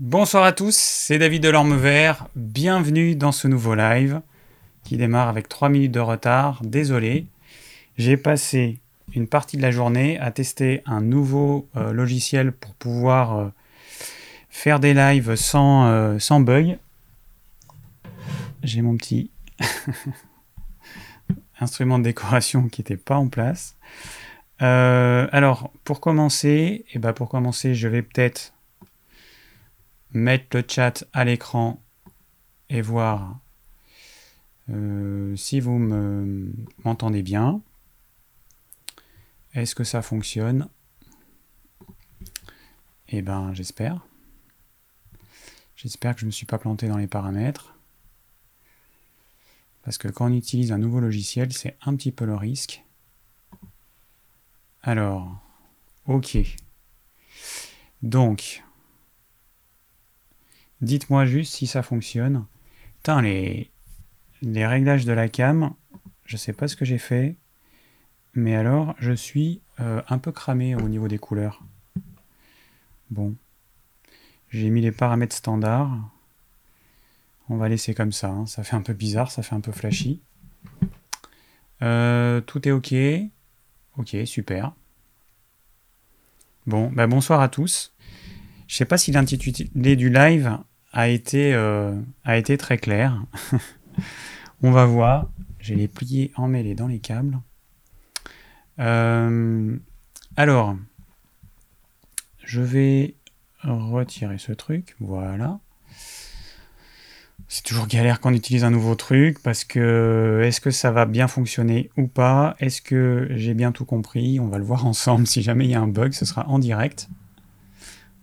Bonsoir à tous, c'est David Delorme Vert. Bienvenue dans ce nouveau live qui démarre avec 3 minutes de retard. Désolé, j'ai passé une partie de la journée à tester un nouveau euh, logiciel pour pouvoir euh, faire des lives sans, euh, sans bug. J'ai mon petit instrument de décoration qui n'était pas en place. alors, pour commencer, et eh ben pour commencer, je vais peut-être mettre le chat à l'écran et voir si vous m'entendez bien. Est-ce que ça fonctionne? Eh ben, j'espère. J'espère que je ne me suis pas planté dans les paramètres. Parce que quand on utilise un nouveau logiciel, c'est un petit peu le risque. Alors, ok. Donc, dites-moi juste si ça fonctionne. Putain, les, réglages de la cam, je sais pas ce que j'ai fait. Mais alors, je suis euh, un peu cramé au niveau des couleurs. Bon. J'ai mis les paramètres standards. On va laisser comme ça. Hein. Ça fait un peu bizarre, ça fait un peu flashy. Euh, tout est OK. OK, super. Bon, bah bonsoir à tous. Je sais pas si l'intitulé du live a été, euh, a été très clair. On va voir. J'ai les pliés emmêlés dans les câbles. Euh, alors, je vais retirer ce truc. Voilà. C'est toujours galère quand on utilise un nouveau truc parce que est-ce que ça va bien fonctionner ou pas? Est-ce que j'ai bien tout compris? On va le voir ensemble. Si jamais il y a un bug, ce sera en direct.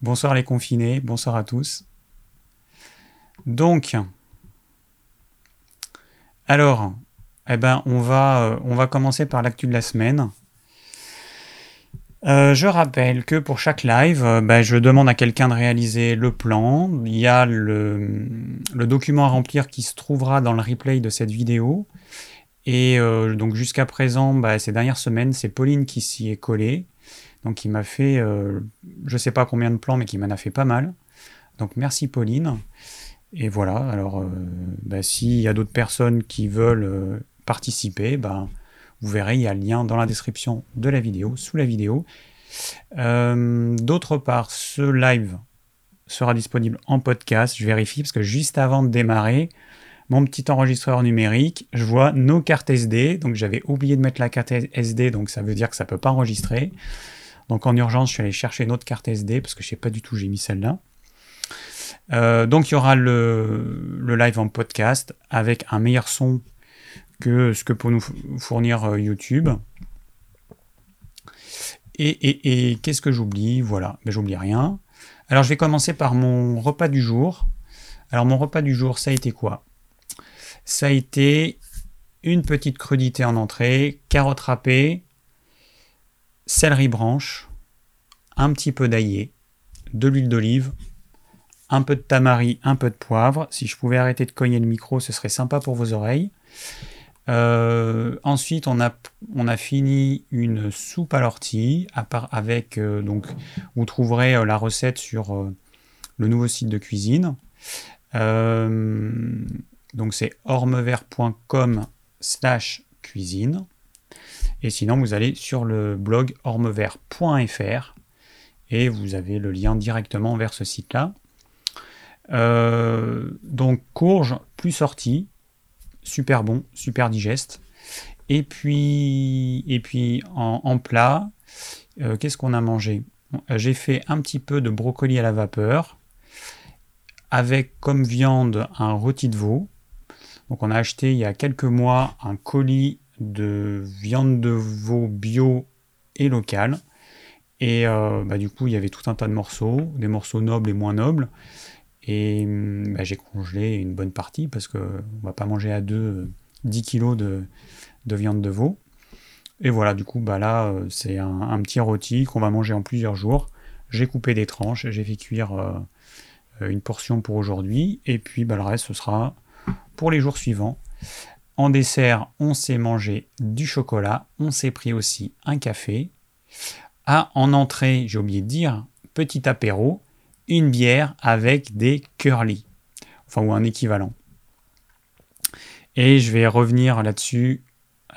Bonsoir les confinés, bonsoir à tous. Donc, alors, eh ben, on va, euh, on va commencer par l'actu de la semaine. Euh, je rappelle que pour chaque live, euh, bah, je demande à quelqu'un de réaliser le plan. Il y a le, document à remplir qui se trouvera dans le replay de cette vidéo. Et donc jusqu'à présent, bah, ces dernières semaines, c'est Pauline qui s'y est collée. Donc il m'a fait, je ne sais pas combien de plans, mais qui m'en a fait pas mal. Donc merci Pauline. Et voilà, alors bah, s'il y a d'autres personnes qui veulent participer, bah, vous verrez, il y a le lien dans la description de la vidéo, sous la vidéo. Euh, d'autre part, ce live sera disponible en podcast. Je vérifie parce que juste avant de démarrer, mon petit enregistreur numérique, je vois nos cartes SD. Donc j'avais oublié de mettre la carte SD, donc ça veut dire que ça ne peut pas enregistrer. Donc en urgence, je suis allé chercher une autre carte SD parce que je ne sais pas du tout, j'ai mis celle-là. Euh, donc il y aura le, live en podcast avec un meilleur son que ce que peut nous fournir euh, YouTube. Et, qu'est-ce que j'oublie? Voilà, ben, j'oublie rien. Alors je vais commencer par mon repas du jour. Alors mon repas du jour, ça a été quoi? Ça a été une petite crudité en entrée, carottes râpées, céleri branche, un petit peu d'aillé, de l'huile d'olive, un peu de tamari, un peu de poivre. Si je pouvais arrêter de cogner le micro, ce serait sympa pour vos oreilles. Euh, ensuite, on a, fini une soupe à l'ortie, euh, vous trouverez euh, la recette sur le nouveau site de cuisine. donc c'est ormevert.com slash cuisine. Et sinon, vous allez sur le blog ormevert.fr et vous avez le lien directement vers ce site-là. Donc courge plus ortie, super bon, super digeste. Et puis, et puis en, plat, euh, qu'est-ce qu'on a mangé? Euh, J'ai fait un petit peu de brocoli à la vapeur, avec comme viande un rôti de veau. Donc on a acheté il y a quelques mois un colis de viande de veau bio et locale. Et euh, bah, du coup, il y avait tout un tas de morceaux, des morceaux nobles et moins nobles. Et bah, j'ai congelé une bonne partie parce qu'on ne va pas manger à deux 10 kg de, viande de veau. Et voilà, du coup, bah là, euh, c'est un, petit rôti qu'on va manger en plusieurs jours. J'ai coupé des tranches, j'ai fait cuire euh, une portion pour aujourd'hui. Et puis, bah, le reste, ce sera pour les jours suivants. En dessert, on s'est mangé du chocolat. On s'est pris aussi un café. Ah, en entrée, j'ai oublié de dire, petit apéro une bière avec des curly, enfin ou un équivalent. Et je vais revenir là-dessus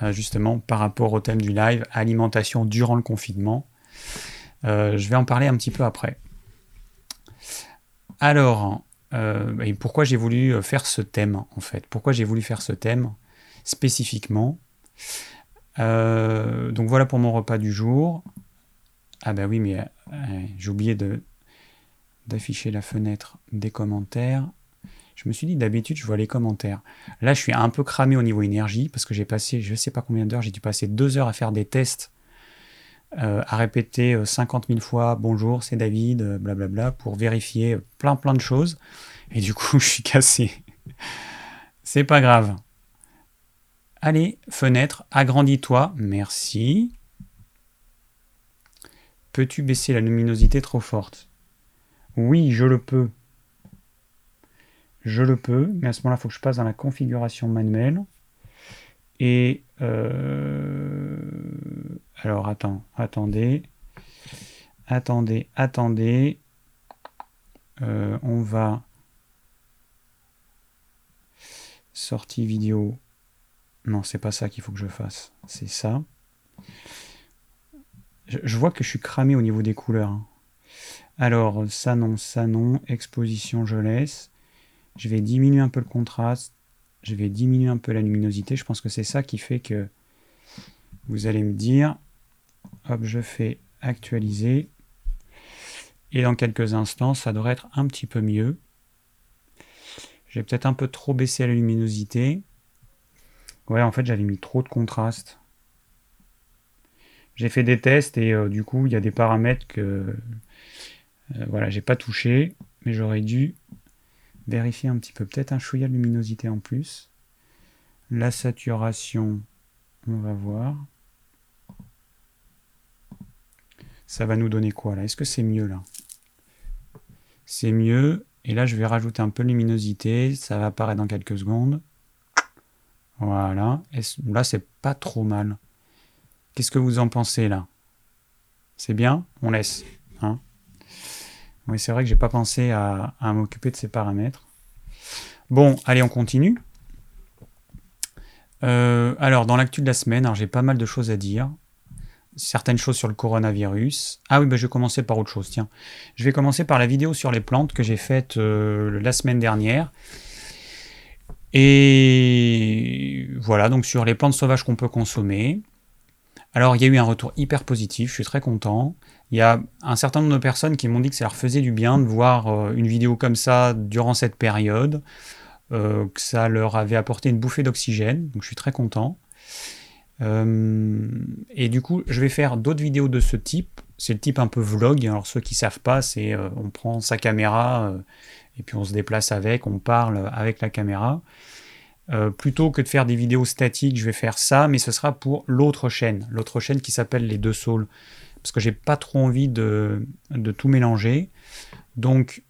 euh, justement par rapport au thème du live, alimentation durant le confinement. Euh, je vais en parler un petit peu après. Alors, euh, pourquoi j'ai voulu faire ce thème en fait? Pourquoi j'ai voulu faire ce thème spécifiquement? Donc voilà pour mon repas du jour. Ah bah oui, mais j'ai oublié d'afficher la fenêtre des commentaires. Je me suis dit, d'habitude, je vois les commentaires. Là, je suis un peu cramé au niveau énergie parce que j'ai passé, je ne sais pas combien d'heures, j'ai dû passer deux heures à faire des tests, euh, à répéter 50 euh, 000 fois bonjour, c'est David, euh, blablabla, pour vérifier plein plein de choses. Et du coup, je suis cassé. c'est pas grave. Allez, fenêtre, agrandis-toi, merci. Peux-tu baisser la luminosité trop forte? Oui, je le peux je le peux, mais à ce moment-là, il faut que je passe dans la configuration manuelle. Et euh, alors attends, attendez, attendez, attendez. Euh, on va sortie vidéo. Non, c'est pas ça qu'il faut que je fasse. C'est ça. Je, vois que je suis cramé au niveau des couleurs. Hein. Alors, ça non, ça non. Exposition, je laisse. Je vais diminuer un peu le contraste, je vais diminuer un peu la luminosité. Je pense que c'est ça qui fait que vous allez me dire, hop, je fais actualiser. Et dans quelques instants, ça devrait être un petit peu mieux. J'ai peut-être un peu trop baissé la luminosité. Ouais, en fait, j'avais mis trop de contraste. J'ai fait des tests et euh, du coup, il y a des paramètres que euh, voilà, j'ai pas touché, mais j'aurais dû Vérifier un petit peu, peut-être un chouïa de luminosité en plus. La saturation, on va voir. Ça va nous donner quoi là? Est-ce que c'est mieux là? C'est mieux. Et là, je vais rajouter un peu de luminosité. Ça va apparaître dans quelques secondes. Voilà. Là, c'est pas trop mal. Qu'est-ce que vous en pensez là? C'est bien? On laisse. Hein? Oui, c'est vrai que j'ai pas pensé à, m'occuper de ces paramètres. Bon, allez, on continue. Euh, alors, dans l'actu de la semaine, j'ai pas mal de choses à dire. Certaines choses sur le coronavirus. Ah oui, bah, je vais commencer par autre chose, tiens. Je vais commencer par la vidéo sur les plantes que j'ai faite euh, la semaine dernière. Et voilà, donc sur les plantes sauvages qu'on peut consommer. Alors, il y a eu un retour hyper positif, je suis très content. Il y a un certain nombre de personnes qui m'ont dit que ça leur faisait du bien de voir euh, une vidéo comme ça durant cette période, euh, que ça leur avait apporté une bouffée d'oxygène, donc je suis très content. Euh, et du coup, je vais faire d'autres vidéos de ce type. C'est le type un peu vlog. Alors ceux qui savent pas, c'est on prend sa caméra et puis on se déplace avec, on parle avec la caméra. Plutôt que de faire des vidéos statiques, je vais faire ça, mais ce sera pour l'autre chaîne, l'autre chaîne qui s'appelle Les Deux Saules parce que j'ai pas trop envie de, tout mélanger. Donc,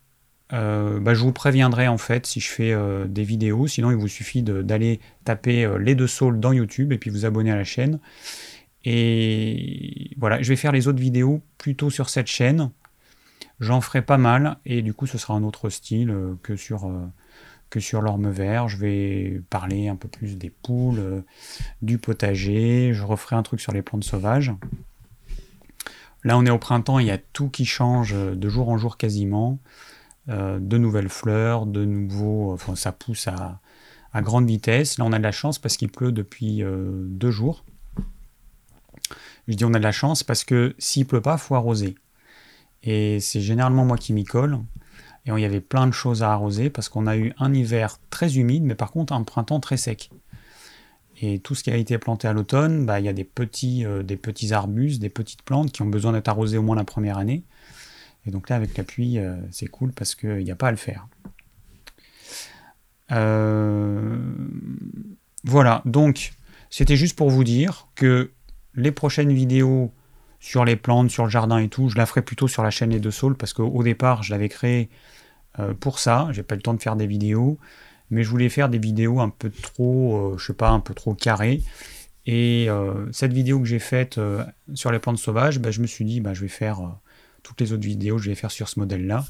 euh, bah, je vous préviendrai en fait si je fais euh, des vidéos. Sinon, il vous suffit d'aller taper euh, les deux saules dans YouTube et puis vous abonner à la chaîne. Et voilà, je vais faire les autres vidéos plutôt sur cette chaîne. J'en ferai pas mal et du coup, ce sera un autre style que sur que sur l'orme vert. Je vais parler un peu plus des poules, du potager. Je referai un truc sur les plantes sauvages. Là, on est au printemps, il y a tout qui change de jour en jour quasiment. Euh, de nouvelles fleurs, de nouveaux. Enfin, ça pousse à, grande vitesse. Là, on a de la chance parce qu'il pleut depuis euh, deux jours. Je dis on a de la chance parce que s'il pleut pas, faut arroser. Et c'est généralement moi qui m'y colle. Et il y avait plein de choses à arroser parce qu'on a eu un hiver très humide, mais par contre un printemps très sec. Et tout ce qui a été planté à l'automne, bah, il y a des petits, euh, des petits arbustes, des petites plantes qui ont besoin d'être arrosées au moins la première année. Et donc là, avec la pluie, euh, c'est cool parce qu'il n'y a pas à le faire. Euh, voilà, donc c'était juste pour vous dire que les prochaines vidéos sur les plantes, sur le jardin et tout, je la ferai plutôt sur la chaîne Les Deux Saules parce qu'au départ, je l'avais créé pour ça. J'ai pas le temps de faire des vidéos mais je voulais faire des vidéos un peu trop, euh, je sais pas, un peu trop carrées. Et euh, cette vidéo que j'ai faite euh, sur les plantes sauvages, bah, je me suis dit, bah, je vais faire toutes les autres vidéos, je vais faire sur ce modèle-là.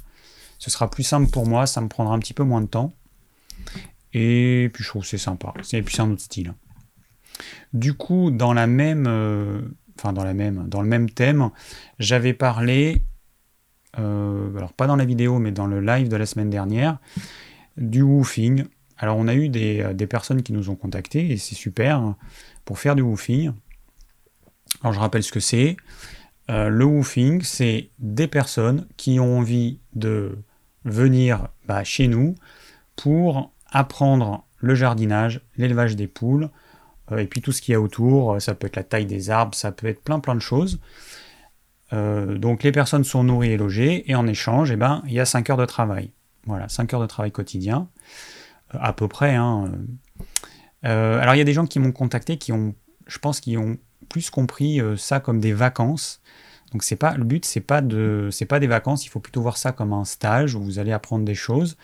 Ce sera plus simple pour moi, ça me prendra un petit peu moins de temps. Et puis je trouve c'est sympa. Et puis c'est un autre style. Du coup, dans la même, euh, enfin dans la même, dans le même thème, j'avais parlé, euh, alors pas dans la vidéo, mais dans le live de la semaine dernière, du woofing. Alors on a eu des, des personnes qui nous ont contactés et c'est super pour faire du woofing. Alors je rappelle ce que c'est. Euh, le woofing, c'est des personnes qui ont envie de venir bah, chez nous pour apprendre le jardinage, l'élevage des poules, euh, et puis tout ce qu'il y a autour. Ça peut être la taille des arbres, ça peut être plein plein de choses. Euh, donc les personnes sont nourries et logées, et en échange, eh ben, il y a 5 heures de travail. Voilà, 5 heures de travail quotidien, à peu près. Hein. alors il y a des gens qui m'ont contacté qui ont, je pense, qui ont plus compris euh, ça comme des vacances. Donc c'est pas le but, c'est pas de, c'est pas des vacances. Il faut plutôt voir ça comme un stage où vous allez apprendre des choses.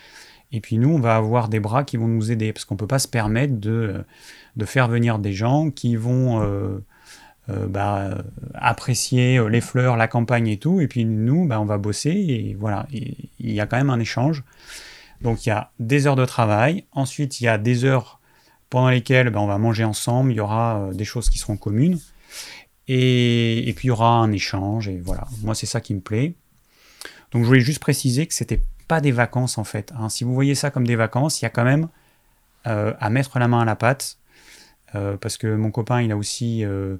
Et puis nous, on va avoir des bras qui vont nous aider parce qu'on peut pas se permettre de, euh, de faire venir des gens qui vont euh, bah, apprécier les fleurs, la campagne et tout. Et puis nous, bah, on va bosser et voilà. il y a quand même un échange. Donc il y a des heures de travail. Ensuite, il y a des heures pendant lesquelles bah, on va manger ensemble. Il y aura des choses qui seront communes. Et, puis il y aura un échange, et voilà. Moi, c'est ça qui me plaît. Donc je voulais juste préciser que c'était pas des vacances en fait. Hein. Si vous voyez ça comme des vacances, il y a quand même euh, à mettre la main à la pâte. Euh, parce que mon copain, il a aussi euh,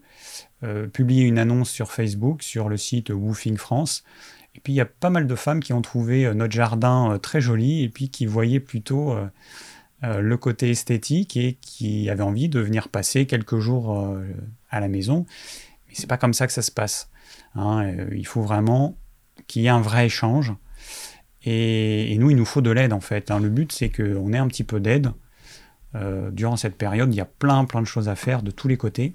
publié une annonce sur Facebook, sur le site Woofing France. Et puis il y a pas mal de femmes qui ont trouvé notre jardin très joli et puis qui voyaient plutôt le côté esthétique et qui avaient envie de venir passer quelques jours à la maison. Mais c'est pas comme ça que ça se passe. Hein. Euh, il faut vraiment qu'il y ait un vrai échange. Et, nous, il nous faut de l'aide en fait. Hein. Le but, c'est qu'on ait un petit peu d'aide. Euh, durant cette période, il y a plein, plein de choses à faire de tous les côtés.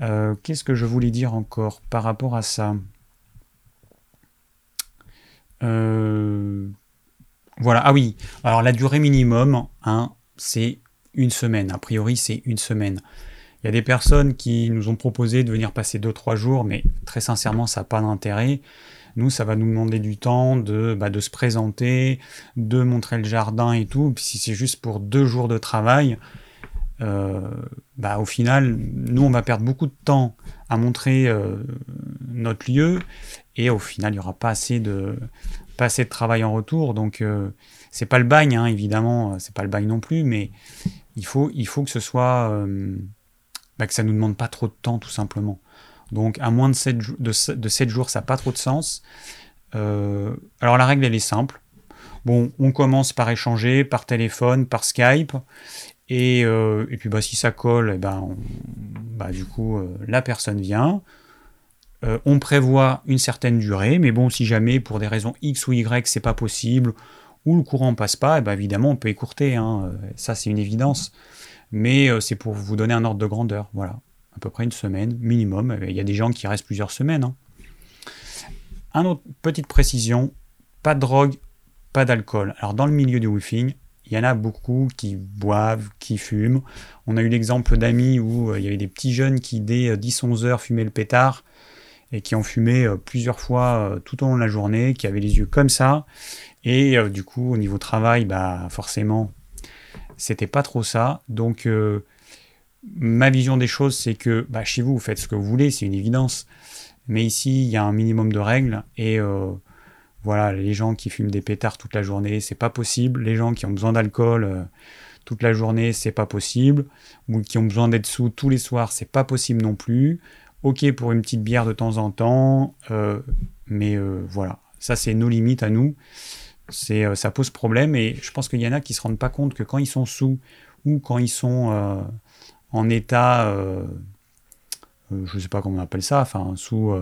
Euh, qu'est-ce que je voulais dire encore par rapport à ça? Voilà, ah oui, alors la durée minimum, hein, c'est une semaine. A priori, c'est une semaine. Il y a des personnes qui nous ont proposé de venir passer 2-3 jours, mais très sincèrement, ça n'a pas d'intérêt. Nous, ça va nous demander du temps de, bah, de se présenter, de montrer le jardin et tout. Si c'est juste pour deux jours de travail, euh, bah, au final, nous, on va perdre beaucoup de temps à montrer euh, notre lieu. Et au final, il n'y aura pas assez, de, pas assez de travail en retour. Donc, euh, c'est pas le bagne, hein, évidemment, c'est pas le bagne non plus, mais il faut, que ce soit bah, que ça nous demande pas trop de temps tout simplement. Donc à moins de 7, de, 7 jours, ça n'a pas trop de sens. Euh, alors la règle, elle est simple. Bon, on commence par échanger par téléphone, par Skype. Et, euh, puis bah, si ça colle, eh ben, bah, du coup, euh, la personne vient. on prévoit une certaine durée, mais bon, si jamais pour des raisons X ou Y, c'est pas possible, ou le courant passe pas, et eh ben, évidemment, on peut écourter. Hein. Ça, c'est une évidence mais c'est pour vous donner un ordre de grandeur. Voilà, à peu près une semaine minimum. Il y a des gens qui restent plusieurs semaines. Hein. Un autre petite précision pas de drogue, pas d'alcool. Alors dans le milieu du woofing, il y en a beaucoup qui boivent, qui fument. On a eu l'exemple d'amis où euh, il y avait des petits jeunes qui dès 10-11 euh, heures fumaient le pétard et qui ont fumé plusieurs fois tout au long de la journée, qui avaient les yeux comme ça. Et du coup, au niveau travail, bah forcément, c'était pas trop ça. Donc, euh, ma vision des choses, c'est que bah, chez vous, vous faites ce que vous voulez, c'est une évidence. Mais ici, il y a un minimum de règles. Et euh, voilà, les gens qui fument des pétards toute la journée, c'est pas possible. Les gens qui ont besoin d'alcool euh, toute la journée, c'est pas possible. Ou qui ont besoin d'être sous tous les soirs, c'est pas possible non plus. Ok pour une petite bière de temps en temps, mais voilà, ça c'est nos limites à nous c'est euh, ça pose problème et je pense qu'il y en a qui se rendent pas compte que quand ils sont sous ou quand ils sont euh, en état, euh, je sais pas comment on appelle ça, enfin sous,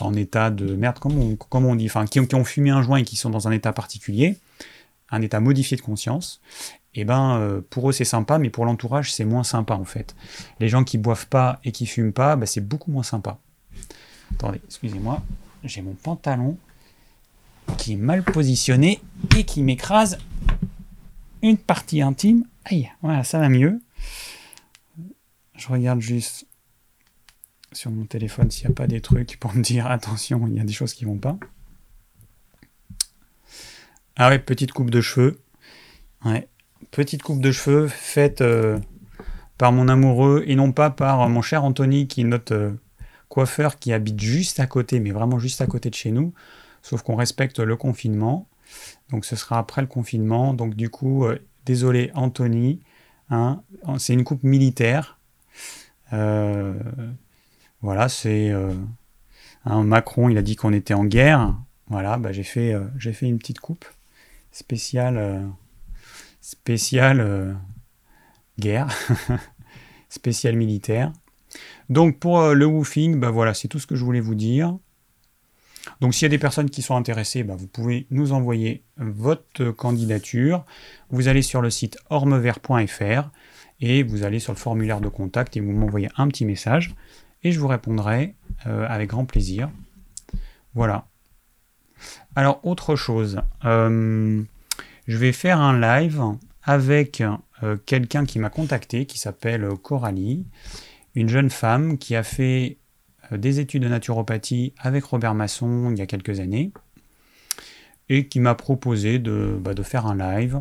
en état de merde, comment on, dit, enfin qui, ont fumé un joint et qui sont dans un état particulier, un état modifié de conscience, et eh ben pour eux c'est sympa, mais pour l'entourage c'est moins sympa en fait. Les gens qui boivent pas et qui fument pas, ben, c'est beaucoup moins sympa. Attendez, excusez-moi, j'ai mon pantalon qui est mal positionné et qui m'écrase une partie intime. Aïe, voilà, ça va mieux. Je regarde juste sur mon téléphone s'il n'y a pas des trucs pour me dire attention, il y a des choses qui vont pas. Ah ouais, petite coupe de cheveux. Ouais, petite coupe de cheveux faite euh, par mon amoureux et non pas par mon cher Anthony qui est notre coiffeur qui habite juste à côté, mais vraiment juste à côté de chez nous. Sauf qu'on respecte le confinement. Donc ce sera après le confinement. Donc du coup, désolé Anthony. Hein, c'est une coupe militaire. voilà, c'est un Macron, il a dit qu'on était en guerre. Voilà, bah, j'ai fait, une petite coupe spéciale, euh, spéciale euh, guerre, spéciale militaire. Donc pour euh, le woofing, bah voilà, c'est tout ce que je voulais vous dire. Donc s'il y a des personnes qui sont intéressées, bah, vous pouvez nous envoyer votre candidature. Vous allez sur le site ormevert.fr et vous allez sur le formulaire de contact et vous m'envoyez un petit message et je vous répondrai avec grand plaisir. Voilà. Alors, autre chose, euh, je vais faire un live avec euh, quelqu'un qui m'a contacté, qui s'appelle Coralie, une jeune femme qui a fait euh, des études de naturopathie avec Robert Masson il y a quelques années, et qui m'a proposé de, bah, faire un live.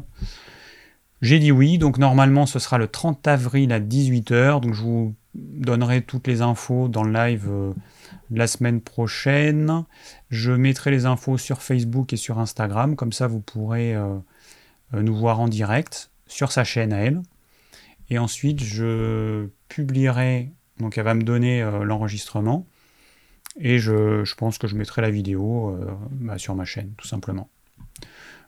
J'ai dit oui, donc normalement ce sera le 30 avril à 18h, donc je vous donnerai toutes les infos dans le live la semaine prochaine. Je mettrai les infos sur Facebook et sur Instagram, comme ça vous pourrez euh, euh, nous voir en direct sur sa chaîne à elle. Et ensuite, je publierai, donc elle va me donner euh, l'enregistrement, et je, pense que je mettrai la vidéo bah, sur ma chaîne, tout simplement.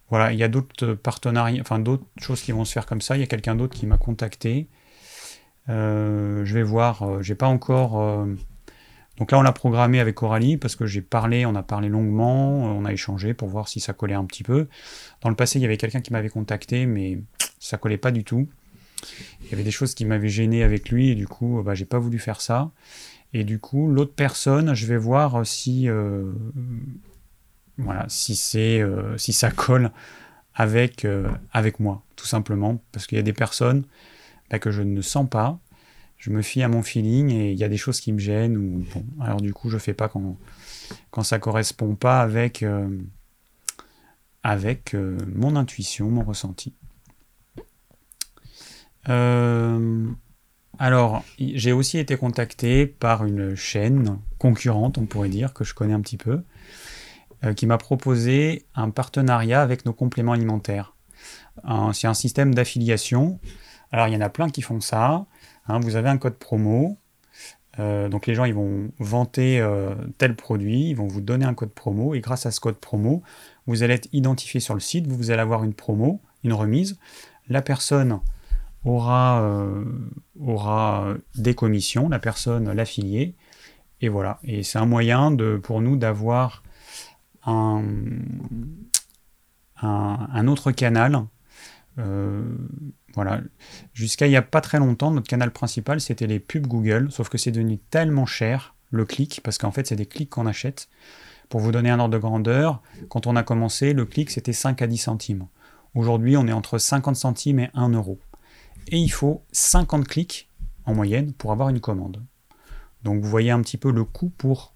Voilà, il y a d'autres partenariats, enfin d'autres choses qui vont se faire comme ça. Il y a quelqu'un d'autre qui m'a contacté. je vais voir, j'ai pas encore donc là, on l'a programmé avec Coralie parce que j'ai parlé, on a parlé longuement, on a échangé pour voir si ça collait un petit peu. Dans le passé, il y avait quelqu'un qui m'avait contacté, mais ça collait pas du tout. Il y avait des choses qui m'avaient gêné avec lui et du coup, bah, j'ai pas voulu faire ça. Et du coup, l'autre personne, je vais voir si, euh, voilà, si c'est, euh, si ça colle avec, euh, avec moi, tout simplement, parce qu'il y a des personnes bah, que je ne sens pas je me fie à mon feeling et il y a des choses qui me gênent ou alors du coup je fais pas quand quand ça correspond pas avec avec mon intuition, mon ressenti. Euh, alors, j'ai aussi été contacté par une chaîne concurrente, on pourrait dire, que je connais un petit peu, qui m'a proposé un partenariat avec nos compléments alimentaires. C'est un système d'affiliation. Alors, il y en a plein qui font ça. Hein, vous avez un code promo. Euh, donc les gens ils vont vanter euh, tel produit, ils vont vous donner un code promo et grâce à ce code promo, vous allez être identifié sur le site, vous allez avoir une promo, une remise. La personne aura, euh, aura des commissions, la personne, l'affilié, et voilà. Et c'est un moyen de, pour nous d'avoir un, autre canal voilà. Jusqu'à il n'y a pas très longtemps, notre canal principal, c'était les pubs Google, sauf que c'est devenu tellement cher, le clic, parce qu'en fait, c'est des clics qu'on achète. Pour vous donner un ordre de grandeur, quand on a commencé, le clic, c'était 5 à 10 centimes. Aujourd'hui, on est entre 50 centimes et 1 euro. Et il faut 50 clics en moyenne pour avoir une commande. Donc vous voyez un petit peu le coût pour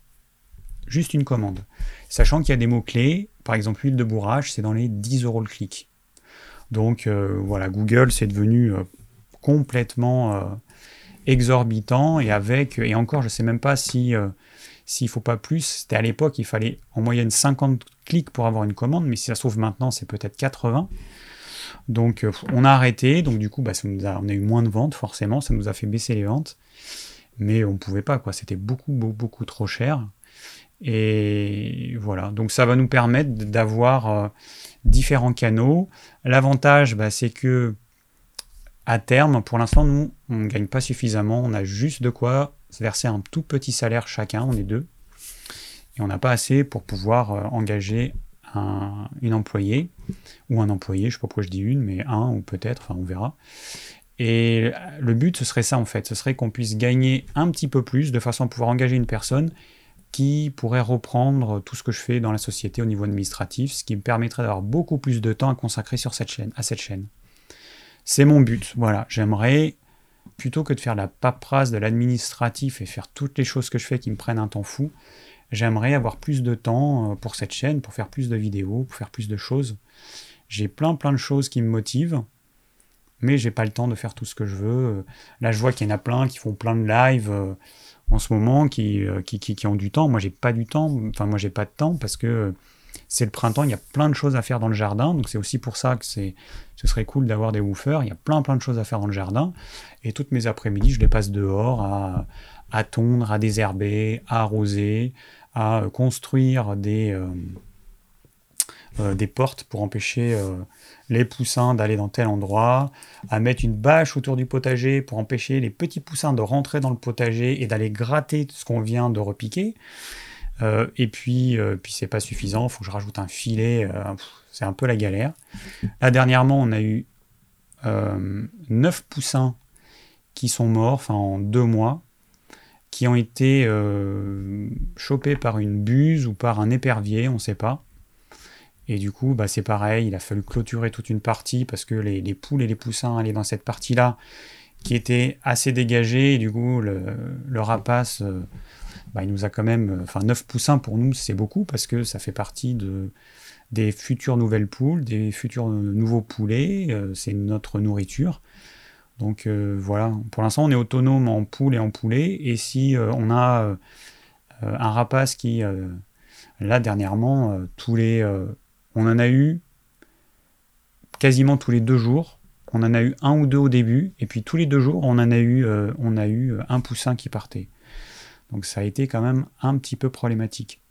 juste une commande. Sachant qu'il y a des mots-clés, par exemple huile de bourrage, c'est dans les 10 euros le clic. Donc euh, voilà, Google c'est devenu euh, complètement euh, exorbitant et avec et encore je sais même pas si s'il faut pas plus. C'était à l'époque il fallait en moyenne 50 clics pour avoir une commande, mais si ça se trouve maintenant c'est peut-être 80. Donc on a arrêté, donc du coup bah, on a eu moins de ventes forcément, ça nous a fait baisser les ventes, mais on pouvait pas quoi, c'était beaucoup, beaucoup trop cher. Et voilà, donc ça va nous permettre d'avoir différents canaux. L'avantage, bah, c'est que à terme, pour l'instant, nous, on ne gagne pas suffisamment. On a juste de quoi verser un tout petit salaire chacun, on est deux. Et on n'a pas assez pour pouvoir euh, engager un, une employée, ou un employé, je sais pas pourquoi je dis une, mais un, ou peut-être, enfin on verra. Et le but, ce serait ça en fait, ce serait qu'on puisse gagner un petit peu plus de façon à pouvoir engager une personne qui pourrait reprendre tout ce que je fais dans la société au niveau administratif, ce qui me permettrait d'avoir beaucoup plus de temps à consacrer sur cette chaîne, à cette chaîne. C'est mon but. Voilà, j'aimerais plutôt que de faire la paperasse de l'administratif et faire toutes les choses que je fais qui me prennent un temps fou, j'aimerais avoir plus de temps pour cette chaîne, pour faire plus de vidéos, pour faire plus de choses. J'ai plein plein de choses qui me motivent, mais j'ai pas le temps de faire tout ce que je veux. Là, je vois qu'il y en a plein qui font plein de lives en ce moment qui, qui, qui, ont du temps. Moi, j'ai pas du temps. Enfin, moi, j'ai pas de temps parce que c'est le printemps, il y a plein de choses à faire dans le jardin, donc c'est aussi pour ça que c'est, ce serait cool d'avoir des woofers. Il y a plein plein de choses à faire dans le jardin, et toutes mes après-midi, je les passe dehors à, à tondre, à désherber, à arroser, à construire des, euh, euh, des portes pour empêcher euh, les poussins d'aller dans tel endroit, à mettre une bâche autour du potager pour empêcher les petits poussins de rentrer dans le potager et d'aller gratter ce qu'on vient de repiquer. Euh, et puis, euh, puis c'est pas suffisant, il faut que je rajoute un filet, euh, c'est un peu la galère. Là, dernièrement, on a eu 9 poussins qui sont morts, en deux mois, qui ont été chopés par une buse ou par un épervier, on ne sait pas. Et du coup, bah, c'est pareil, il a fallu clôturer toute une partie parce que les, poules et les poussins allaient dans cette partie-là qui était assez dégagée. Et du coup, le, rapace bah, il nous a quand même. Enfin, 9 poussins pour nous, c'est beaucoup parce que ça fait partie de, des futures nouvelles poules, des futurs nouveaux poulets. Euh, c'est notre nourriture. Donc euh, voilà, pour l'instant, on est autonome en poules et en poulets. Et si euh, on a un rapace qui, là, dernièrement, tous les. on en a eu quasiment tous les deux jours. On en a eu un ou deux au début, et puis tous les deux jours, on en a eu, on a eu un poussin qui partait. Donc ça a été quand même un petit peu problématique.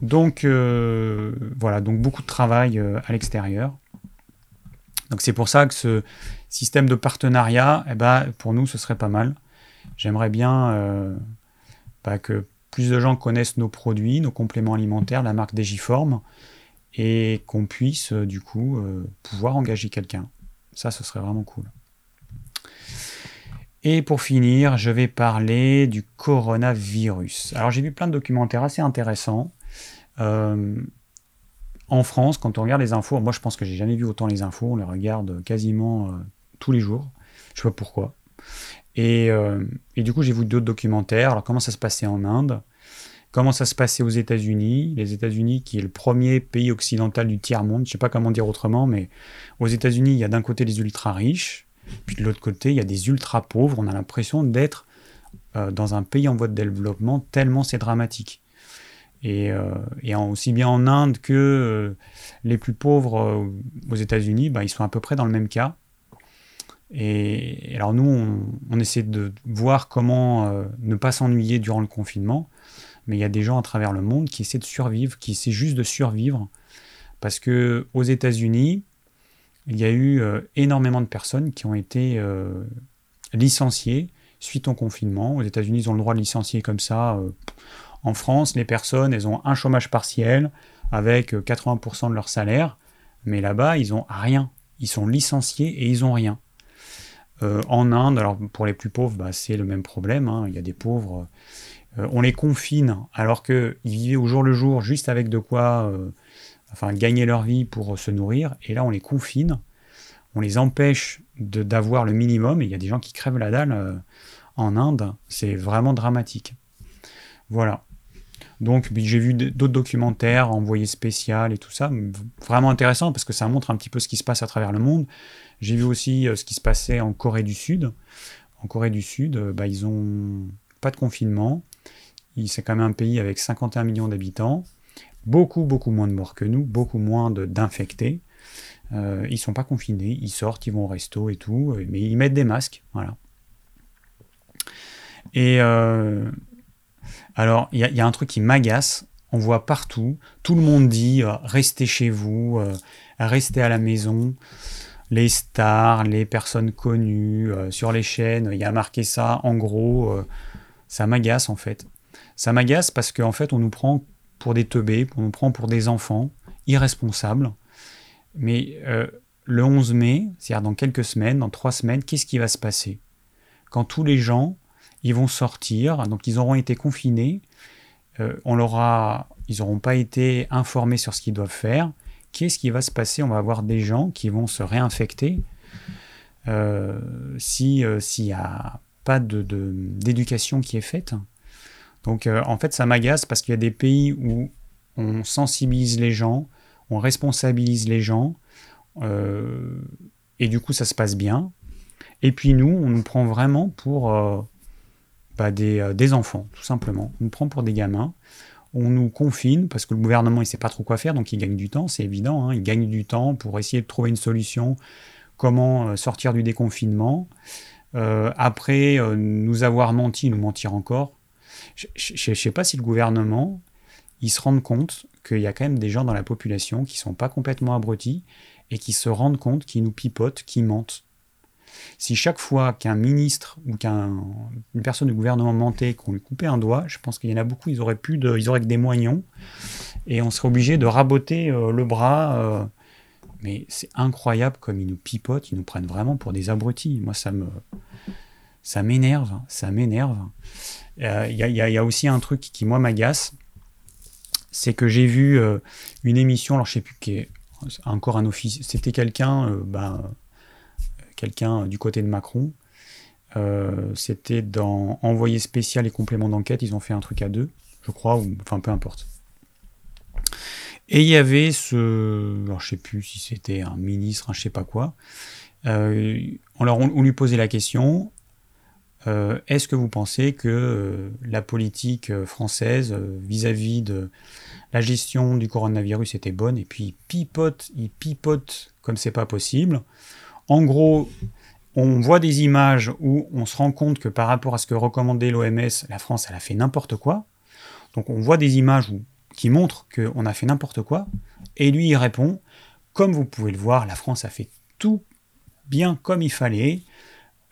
Donc euh, voilà, donc beaucoup de travail euh, à l'extérieur. Donc c'est pour ça que ce système de partenariat, eh ben, pour nous, ce serait pas mal. J'aimerais bien euh, bah, que plus de gens connaissent nos produits, nos compléments alimentaires, la marque Digiform, et qu'on puisse du coup pouvoir engager quelqu'un. Ça, ce serait vraiment cool. Et pour finir, je vais parler du coronavirus. Alors j'ai vu plein de documentaires assez intéressants. Euh, en France, quand on regarde les infos, moi je pense que j'ai jamais vu autant les infos, on les regarde quasiment euh, tous les jours. Je sais pas pourquoi. Et, euh, et du coup, j'ai vu d'autres documentaires. Alors, comment ça se passait en Inde? Comment ça se passait aux États-Unis? Les États-Unis, qui est le premier pays occidental du tiers-monde, je sais pas comment dire autrement, mais aux États-Unis, il y a d'un côté les ultra riches, puis de l'autre côté, il y a des ultra pauvres. On a l'impression d'être euh, dans un pays en voie de développement tellement c'est dramatique. Et, euh, aussi bien en Inde que les plus pauvres aux États-Unis, bah, ils sont à peu près dans le même cas. Et, alors nous, on, essaie de voir comment ne pas s'ennuyer durant le confinement, mais il y a des gens à travers le monde qui essaient de survivre, qui essaient juste de survivre, parce que aux États-Unis, il y a eu euh, énormément de personnes qui ont été euh, licenciées suite au confinement. Aux États-Unis, ils ont le droit de licencier comme ça. Euh, en France, les personnes, elles ont un chômage partiel avec 80% de leur salaire, mais là-bas, ils n'ont rien. Ils sont licenciés et ils n'ont rien. En Inde, alors pour les plus pauvres, bah, c'est le même problème. Hein. Il y a des pauvres, on les confine alors qu'ils vivaient au jour le jour juste avec de quoi enfin gagner leur vie pour se nourrir, et là on les confine, on les empêche d'avoir le minimum, et il y a des gens qui crèvent la dalle euh, en Inde, c'est vraiment dramatique. Voilà. Donc j'ai vu d'autres documentaires, envoyés spécial et tout ça, vraiment intéressant parce que ça montre un petit peu ce qui se passe à travers le monde. J'ai vu aussi euh, ce qui se passait en Corée du Sud. En Corée du Sud, euh, bah, ils ont pas de confinement. C'est quand même un pays avec 51 millions d'habitants beaucoup, beaucoup moins de morts que nous, beaucoup moins d'infectés. Euh, ils sont pas confinés, ils sortent, ils vont au resto et tout, euh, mais ils mettent des masques, voilà. Et alors, il y, a un truc qui m'agace, on voit partout, tout le monde dit restez chez vous, restez à la maison. Les stars, les personnes connues sur les chaînes, il y a marqué ça, en gros, ça m'agace en fait. Ça m'agace parce qu'en fait, on nous prend pour des teubés, on nous prend pour des enfants irresponsables. Mais euh, le 11 mai, c'est-à-dire dans quelques semaines, dans trois semaines, qu'est-ce qui va se passer? Quand tous les gens, ils vont sortir, donc ils auront été confinés, euh, on leur ils n'auront pas été informés sur ce qu'ils doivent faire. Qu'est-ce qui va se passer? On va avoir des gens qui vont se réinfecter euh, si s'il n'y a pas d'éducation qui est faite. Donc euh, en fait, ça m'agace parce qu'il y a des pays où on sensibilise les gens, on responsabilise les gens, euh, et du coup ça se passe bien. Et puis nous, on nous prend vraiment pour euh, bah, des, enfants, tout simplement. On nous prend pour des gamins. On nous confine parce que le gouvernement il sait pas trop quoi faire, donc il gagne du temps, c'est évident. Hein. il gagne du temps pour essayer de trouver une solution, comment sortir du déconfinement. après nous avoir menti, nous mentir encore, je ne sais pas si le gouvernement, ils se rendent compte qu'il y a quand même des gens dans la population qui sont pas complètement abrutis et qui se rendent compte qu'ils nous pipotent, qu'ils mentent. Si chaque fois qu'un ministre ou qu'une personne du gouvernement mentait, qu'on lui coupait un doigt, je pense qu'il y en a beaucoup, ils auraient plus de, ils auraient que des moignons et on serait obligé de raboter euh, le bras. Euh. mais c'est incroyable comme ils nous pipotent, ils nous prennent vraiment pour des abrutis. Moi, ça me, ça m'énerve, ça m'énerve. Il euh, y, a aussi un truc qui, moi, m'agace. C'est que j'ai vu une émission, alors je sais plus qui est encore un office, c'était quelqu'un ben, quelqu'un du côté de Macron. c'était dans Envoyé spécial et complément d'enquête, ils ont fait un truc à deux, je crois, ou enfin peu importe. Et il y avait ce, alors je sais plus si c'était un ministre, un je sais pas quoi. on, leur, on lui posait la question euh, est-ce que vous pensez que euh, la politique euh, française vis-à-vis de la gestion du coronavirus était bonne? Et puis il pipote, il pipote comme c'est pas possible. En gros, on voit des images où on se rend compte que par rapport à ce que recommandait l'OMS, la France, elle a fait n'importe quoi. Donc on voit des images qui montrent qu'on a fait n'importe quoi. Et lui, il répond, comme vous pouvez le voir, la France a fait tout bien comme il fallait.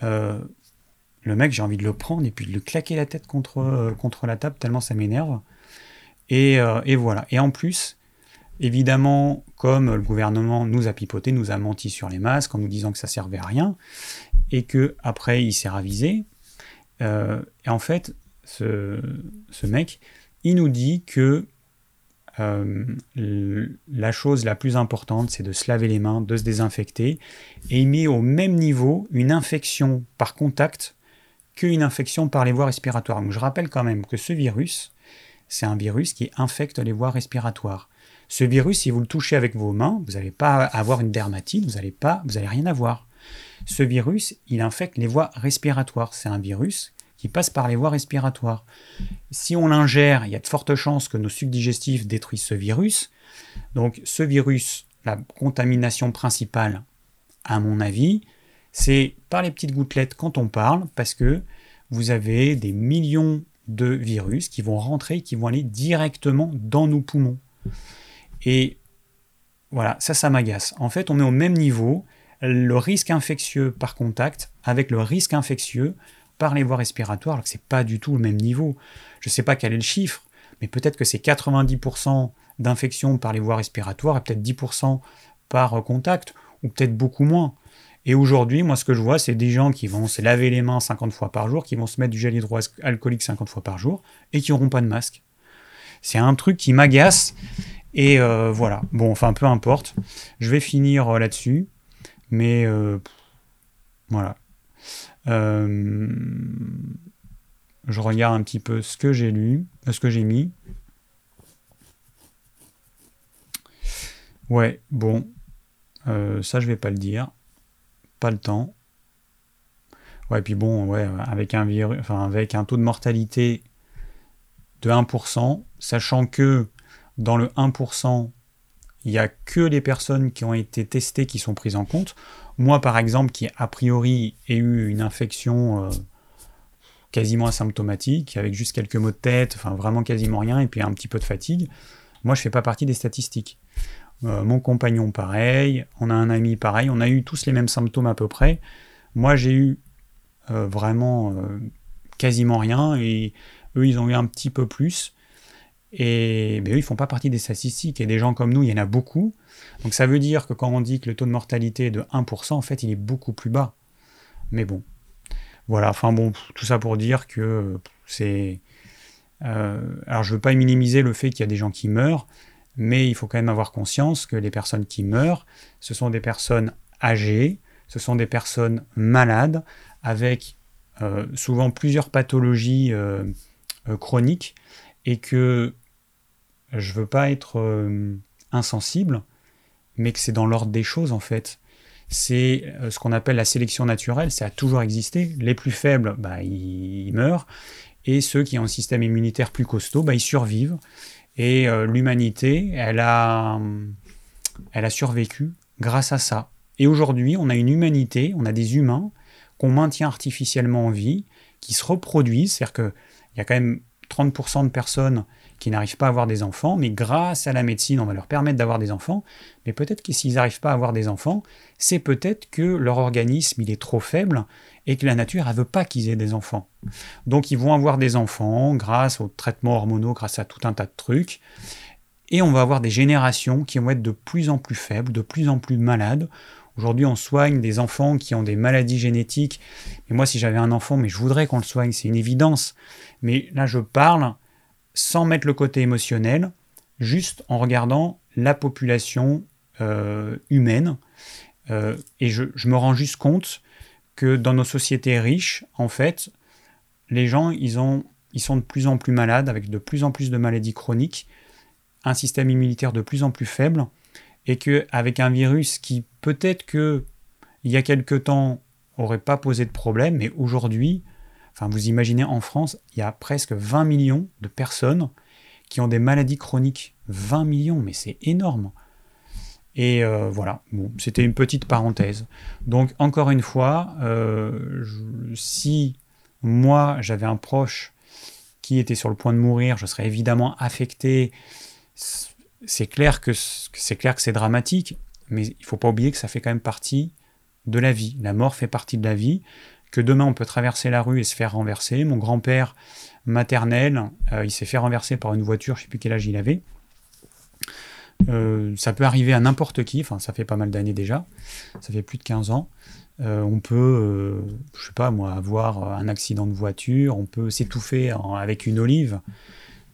Le mec, j'ai envie de le prendre et puis de le claquer la tête contre, euh, la table, tellement ça m'énerve. Et, euh, et, voilà. Et en plus, évidemment, comme le gouvernement nous a pipoté, nous a menti sur les masques en nous disant que ça servait à rien, et que après il s'est ravisé. Euh, et en fait, ce, ce, mec, il nous dit que la chose la plus importante, c'est de se laver les mains, de se désinfecter, et il met au même niveau une infection par contact qu'une infection par les voies respiratoires. Donc je rappelle quand même que ce virus, c'est un virus qui infecte les voies respiratoires. Ce virus, si vous le touchez avec vos mains, vous n'allez pas avoir une dermatite, vous n'allez pas, vous n'allez rien avoir. Ce virus, il infecte les voies respiratoires. C'est un virus qui passe par les voies respiratoires. Si on l'ingère, il y a de fortes chances que nos sucs digestifs détruisent ce virus. Donc ce virus, la contamination principale, à mon avis, c'est par les petites gouttelettes quand on parle, parce que vous avez des millions de virus qui vont rentrer, qui vont aller directement dans nos poumons. Et voilà, ça, ça m'agace. En fait, on met au même niveau le risque infectieux par contact avec le risque infectieux par les voies respiratoires, alors que c'est pas du tout le même niveau. Je ne sais pas quel est le chiffre, mais peut-être que c'est 90% d'infection par les voies respiratoires et peut-être 10% par contact, ou peut-être beaucoup moins. Et aujourd'hui, moi, ce que je vois, c'est des gens qui vont se laver les mains 50 fois par jour, qui vont se mettre du gel hydroalcoolique 50 fois par jour, et qui n'auront pas de masque. C'est un truc qui m'agace. Et euh, voilà. Bon, enfin, peu importe. Je vais finir euh, là-dessus. Mais euh, voilà. je regarde un petit peu ce que j'ai lu, ce que j'ai mis. Ouais, bon. ça, je vais pas le dire pas le temps. Ouais, puis bon, ouais, avec un, virus, avec un taux de mortalité de 1%, sachant que dans le 1%, il n'y a que les personnes qui ont été testées qui sont prises en compte. Moi, par exemple, qui a priori ai eu une infection euh, quasiment asymptomatique, avec juste quelques maux de tête, enfin vraiment quasiment rien, et puis un petit peu de fatigue, moi, je ne fais pas partie des statistiques. Euh, mon compagnon pareil, on a un ami pareil, on a eu tous les mêmes symptômes à peu près. Moi j'ai eu euh, vraiment quasiment rien et eux ils ont eu un petit peu plus. Et eux ils font pas partie des statistiques et des gens comme nous il y en a beaucoup. Donc ça veut dire que quand on dit que le taux de mortalité est de 1%, en fait il est beaucoup plus bas. Mais bon, voilà, enfin bon, tout ça pour dire que c'est... alors je veux pas minimiser le fait qu'il y a des gens qui meurent, mais il faut quand même avoir conscience que les personnes qui meurent, ce sont des personnes âgées, ce sont des personnes malades, avec euh, souvent plusieurs pathologies euh, chronique et que je veux pas être insensible, mais que c'est dans l'ordre des choses en fait. C'est ce qu'on appelle la sélection naturelle, ça a toujours existé. Les plus faibles, bah, ils, meurent, et ceux qui ont un système immunitaire plus costaud, bah, ils survivent. Et l'humanité, elle a, elle a survécu grâce à ça. Et aujourd'hui, on a une humanité, on a des humains qu'on maintient artificiellement en vie, qui se reproduisent, c'est-à-dire qu'il y a quand même 30% de personnes qui n'arrivent pas à avoir des enfants, mais grâce à la médecine, on va leur permettre d'avoir des enfants. Mais peut-être que s'ils n'arrivent pas à avoir des enfants, c'est peut-être que leur organisme il est trop faible et que la nature ne veut pas qu'ils aient des enfants. Donc ils vont avoir des enfants grâce aux traitements hormonaux, grâce à tout un tas de trucs. Et on va avoir des générations qui vont être de plus en plus faibles, de plus en plus malades, Aujourd'hui, on soigne des enfants qui ont des maladies génétiques. Et moi, si j'avais un enfant, mais je voudrais qu'on le soigne, c'est une évidence. Mais là, je parle sans mettre le côté émotionnel, juste en regardant la population euh, humaine. Euh, et je, me rends juste compte que dans nos sociétés riches, en fait, les gens, ils, ont, ils sont de plus en plus malades, avec de plus en plus de maladies chroniques, un système immunitaire de plus en plus faible et qu'avec un virus qui peut-être que il y a quelque temps aurait pas posé de problème, mais aujourd'hui, enfin vous imaginez en France, il y a presque 20 millions de personnes qui ont des maladies chroniques. 20 millions, mais c'est énorme. Et euh, voilà, c'était une petite parenthèse. Donc encore une fois, euh, si moi j'avais un proche qui était sur le point de mourir, je serais évidemment affecté c'est clair que c'est dramatique, mais il faut pas oublier que ça fait quand même partie de la vie. La mort fait partie de la vie. Que demain on peut traverser la rue et se faire renverser. Mon grand-père maternel, euh, il s'est fait renverser par une voiture, je sais plus quel âge il avait. Euh, ça peut arriver à n'importe qui, enfin ça fait pas mal d'années déjà, ça fait plus de 15 ans. Euh, on peut, je sais pas moi, avoir un accident de voiture, on peut s'étouffer avec une olive.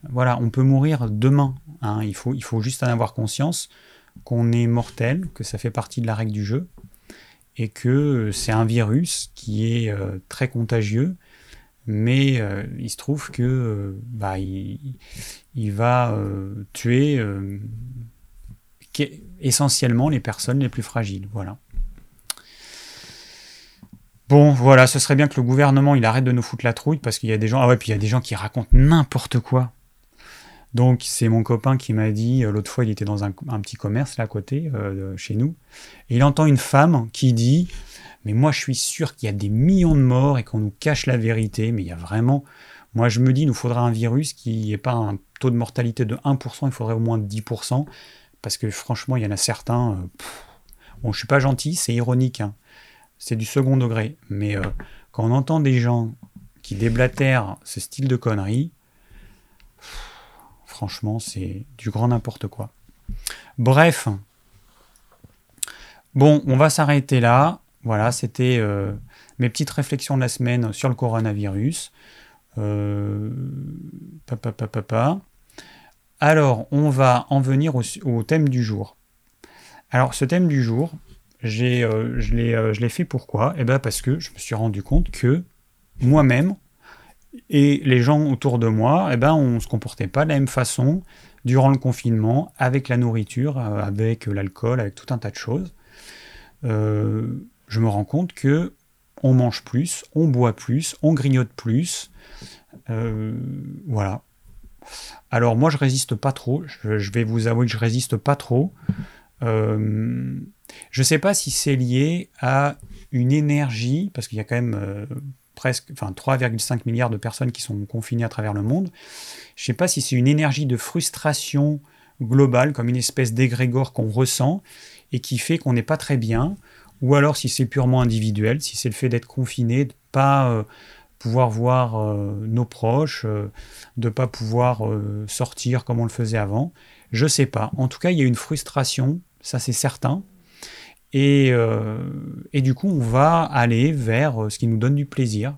Voilà, on peut mourir demain. Hein. Il faut juste en avoir conscience qu'on est mortel, que ça fait partie de la règle du jeu, et que c'est un virus qui est euh, très contagieux, mais euh, il se trouve que euh, bah, il, va tuer essentiellement les personnes les plus fragiles. Voilà. Bon, voilà, ce serait bien que le gouvernement il arrête de nous foutre la trouille parce qu'il y a des gens, ah ouais, puis il y a des gens qui racontent n'importe quoi. Donc c'est mon copain qui m'a dit, euh, l'autre fois il était dans un, petit commerce là à côté, euh, chez nous, et il entend une femme qui dit, mais moi je suis sûr qu'il y a des millions de morts et qu'on nous cache la vérité, mais il y a vraiment... Moi je me dis, il nous faudra un virus qui n'ait pas un taux de mortalité de 1%, il faudrait au moins 10%, parce que franchement il y en a certains... Euh, bon je suis pas gentil, c'est ironique, hein. c'est du second degré, mais quand on entend des gens qui déblatèrent ce style de conneries, Franchement, c'est du grand n'importe quoi. Bref. Bon, on va s'arrêter là. Voilà, c'était euh, mes petites réflexions de la semaine sur le coronavirus. Euh, Alors, on va en venir au, thème du jour. Alors, ce thème du jour, euh, je, l'ai, fait pourquoi? Eh bien, parce que je me suis rendu compte que moi-même, et les gens autour de moi, eh ben, on ne se comportait pas de la même façon durant le confinement, avec la nourriture, euh, avec l'alcool, avec tout un tas de choses. Euh, je me rends compte que on mange plus, on boit plus, on grignote plus. Euh, voilà. Alors moi je résiste pas trop, je, vais vous avouer que je résiste pas trop. je ne sais pas si c'est lié à une énergie, parce qu'il y a quand même presque, enfin 3,5 milliards de personnes qui sont confinées à travers le monde. Je ne sais pas si c'est une énergie de frustration globale, comme une espèce d'égrégore qu'on ressent et qui fait qu'on n'est pas très bien, ou alors si c'est purement individuel, si c'est le fait d'être confiné, de pas euh, pouvoir voir euh, nos proches, euh, de pas pouvoir sortir comme on le faisait avant. Je sais pas. En tout cas, il y a une frustration, ça c'est certain. Euh, et, du coup, on va aller vers euh, ce qui nous donne du plaisir.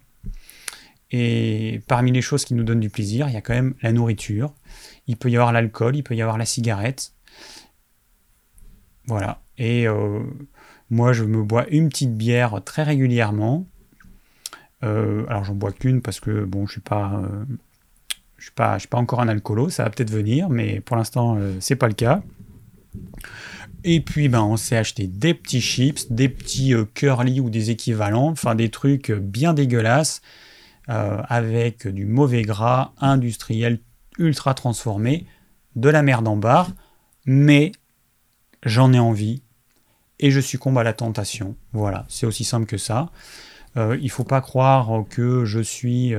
Et parmi les choses qui nous donnent du plaisir, il y a quand même la nourriture. Il peut y avoir l'alcool, il peut y avoir la cigarette. Voilà. Et euh, moi, je me bois une petite bière très régulièrement. alors, j'en bois qu'une parce que, bon, je suis pas. Je suis pas, je suis pas encore un alcoolo, ça va peut-être venir, mais pour l'instant, c'est pas le cas. Et puis, ben, on s'est acheté des petits chips, des petits euh, curly ou des équivalents, enfin des trucs bien dégueulasses, euh, avec du mauvais gras, industriel, ultra transformé, de la merde en barre, mais j'en ai envie et je succombe à la tentation. Voilà, c'est aussi simple que ça. Euh, il ne faut pas croire que je suis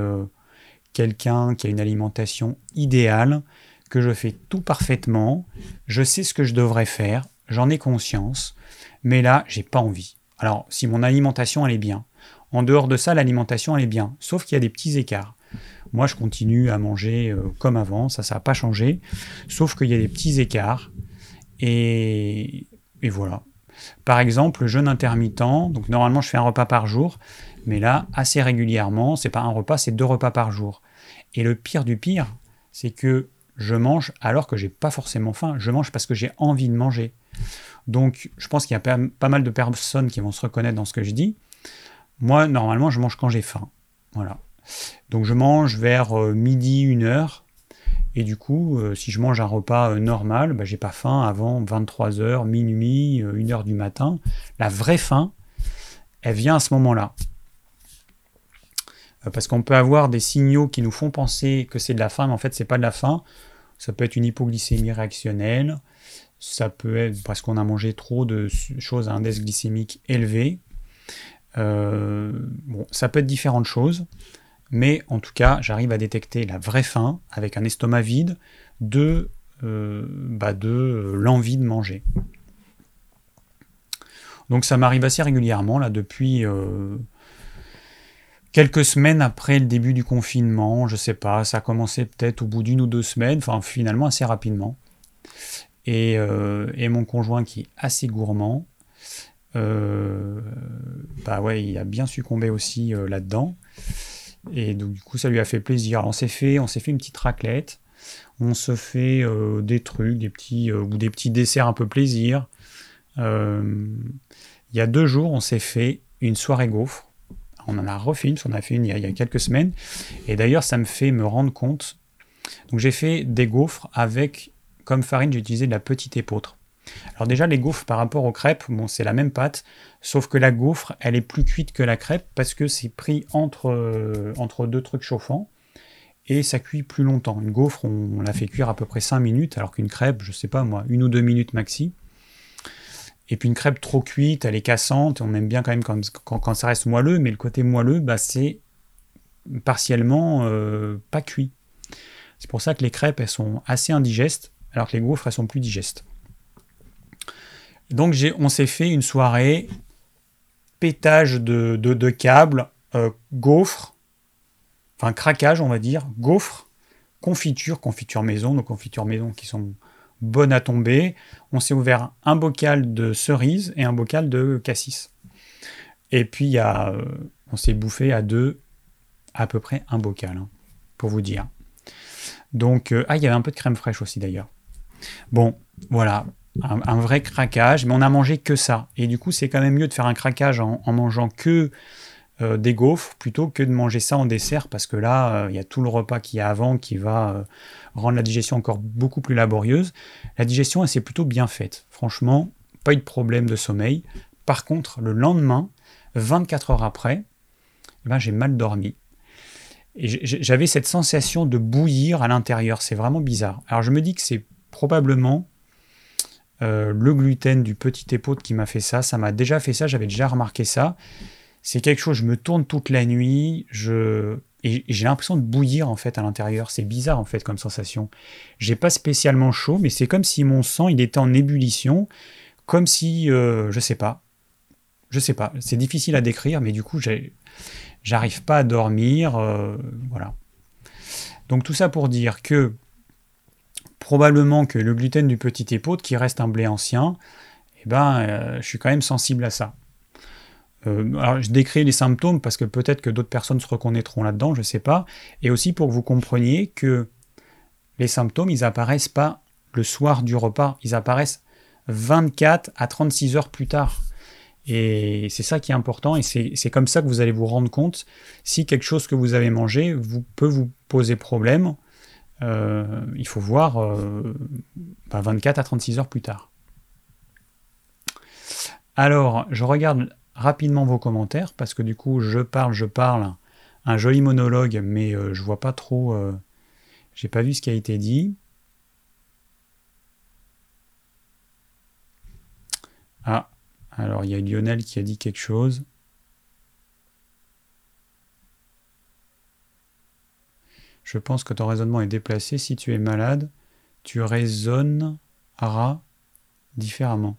quelqu'un qui a une alimentation idéale, que je fais tout parfaitement, je sais ce que je devrais faire, j'en ai conscience, mais là, j'ai pas envie. Alors, si mon alimentation est bien, en dehors de ça, l'alimentation elle est bien, sauf qu'il y a des petits écarts. Moi, je continue à manger euh, comme avant, ça, ça n'a pas changé, sauf qu'il y a des petits écarts, et, et voilà. Par exemple, le jeûne intermittent, donc normalement je fais un repas par jour, mais là, assez régulièrement, c'est pas un repas, c'est deux repas par jour. Et le pire du pire, c'est que je mange alors que j'ai pas forcément faim. Je mange parce que j'ai envie de manger. Donc, je pense qu'il y a pas mal de personnes qui vont se reconnaître dans ce que je dis. Moi, normalement, je mange quand j'ai faim. Voilà. Donc, je mange vers euh, midi, une heure. Et du coup, euh, si je mange un repas euh, normal, bah, j'ai pas faim avant 23h, minuit, 1h du matin. La vraie faim, elle vient à ce moment-là. parce qu'on peut avoir des signaux qui nous font penser que c'est de la faim, mais en fait, c'est pas de la faim. Ça peut être une hypoglycémie réactionnelle, ça peut être parce qu'on a mangé trop de choses à index glycémique élevé. Euh, ça peut être différentes choses, mais en tout cas, j'arrive à détecter la vraie faim avec un estomac vide de, euh, bah de l'envie de manger. Donc ça m'arrive assez régulièrement là depuis euh, quelques semaines après le début du confinement, je sais pas, ça a commencé peut-être au bout d'une ou deux semaines, enfin finalement assez rapidement. Et, euh, mon conjoint qui est assez gourmand, euh, bah ouais, il a bien succombé aussi euh, là-dedans. Et donc du coup ça lui a fait plaisir. on s'est fait, on s'est fait une petite raclette, on se fait des trucs, des petits ou des petits desserts un peu plaisir. il y a deux jours, on s'est fait une soirée gaufre on en a refait une, on a fait une il y a, quelques semaines. Et d'ailleurs, ça me fait me rendre compte. Donc j'ai fait des gaufres avec, comme farine, j'ai utilisé de la petite épeautre. Alors déjà, les gaufres par rapport aux crêpes, bon, c'est la même pâte, sauf que la gaufre, elle est plus cuite que la crêpe parce que c'est pris entre, euh, deux trucs chauffants et ça cuit plus longtemps. Une gaufre, on, on, la fait cuire à peu près 5 minutes, alors qu'une crêpe, je sais pas moi, une ou deux minutes maxi. Et puis une crêpe trop cuite, elle est cassante. On aime bien quand même quand, ça reste moelleux, mais le côté moelleux, bah, c'est partiellement euh, pas cuit. C'est pour ça que les crêpes, elles sont assez indigestes, alors que les gaufres, elles sont plus digestes. Donc on s'est fait une soirée pétage de, de, câbles, euh, gaufres, enfin craquage on va dire, gaufres, confiture, confiture maison, nos confitures maison qui sont bonne à tomber. On s'est ouvert un bocal de cerises et un bocal de cassis. Et puis, euh, on s'est bouffé à deux à peu près un bocal, hein, pour vous dire. Donc, euh, ah, il y avait un peu de crème fraîche aussi d'ailleurs. Bon, voilà, un, vrai craquage, mais on a mangé que ça. Et du coup, c'est quand même mieux de faire un craquage en, mangeant que euh, des gaufres plutôt que de manger ça en dessert parce que là, euh, il y a tout le repas qui y a avant qui va euh, rendre la digestion encore beaucoup plus laborieuse. La digestion, elle s'est plutôt bien faite. Franchement, pas eu de problème de sommeil. Par contre, le lendemain, 24 heures après, eh ben, j'ai mal dormi. Et j'avais cette sensation de bouillir à l'intérieur. C'est vraiment bizarre. Alors je me dis que c'est probablement le gluten du petit épaule qui m'a fait ça. Ça m'a déjà fait ça, j'avais déjà remarqué ça c'est quelque chose, je me tourne toute la nuit, j'ai l'impression de bouillir en fait à l'intérieur. C'est bizarre en fait comme sensation. J'ai pas spécialement chaud, mais c'est comme si mon sang il était en ébullition, comme si euh, je sais pas, je sais pas. C'est difficile à décrire, mais du coup j'arrive pas à dormir, euh, voilà. Donc tout ça pour dire que probablement que le gluten du petit épaule, qui reste un blé ancien, eh ben, euh, je suis quand même sensible à ça. Euh, alors, je décris les symptômes parce que peut-être que d'autres personnes se reconnaîtront là-dedans, je ne sais pas. Et aussi pour que vous compreniez que les symptômes, ils apparaissent pas le soir du repas, ils apparaissent 24 à 36 heures plus tard. Et c'est ça qui est important, et c'est comme ça que vous allez vous rendre compte si quelque chose que vous avez mangé peut vous poser problème. Il faut voir 24 bah, à 36 heures plus tard. Alors, je regarde rapidement vos commentaires parce que du coup, je parle, je parle, un joli monologue, mais je vois pas trop. J'ai pas vu ce qui a été dit. Ah, alors il y a Lionel qui a dit quelque chose. Je pense que ton raisonnement est déplacé. Si tu es malade, tu raisonneras différemment.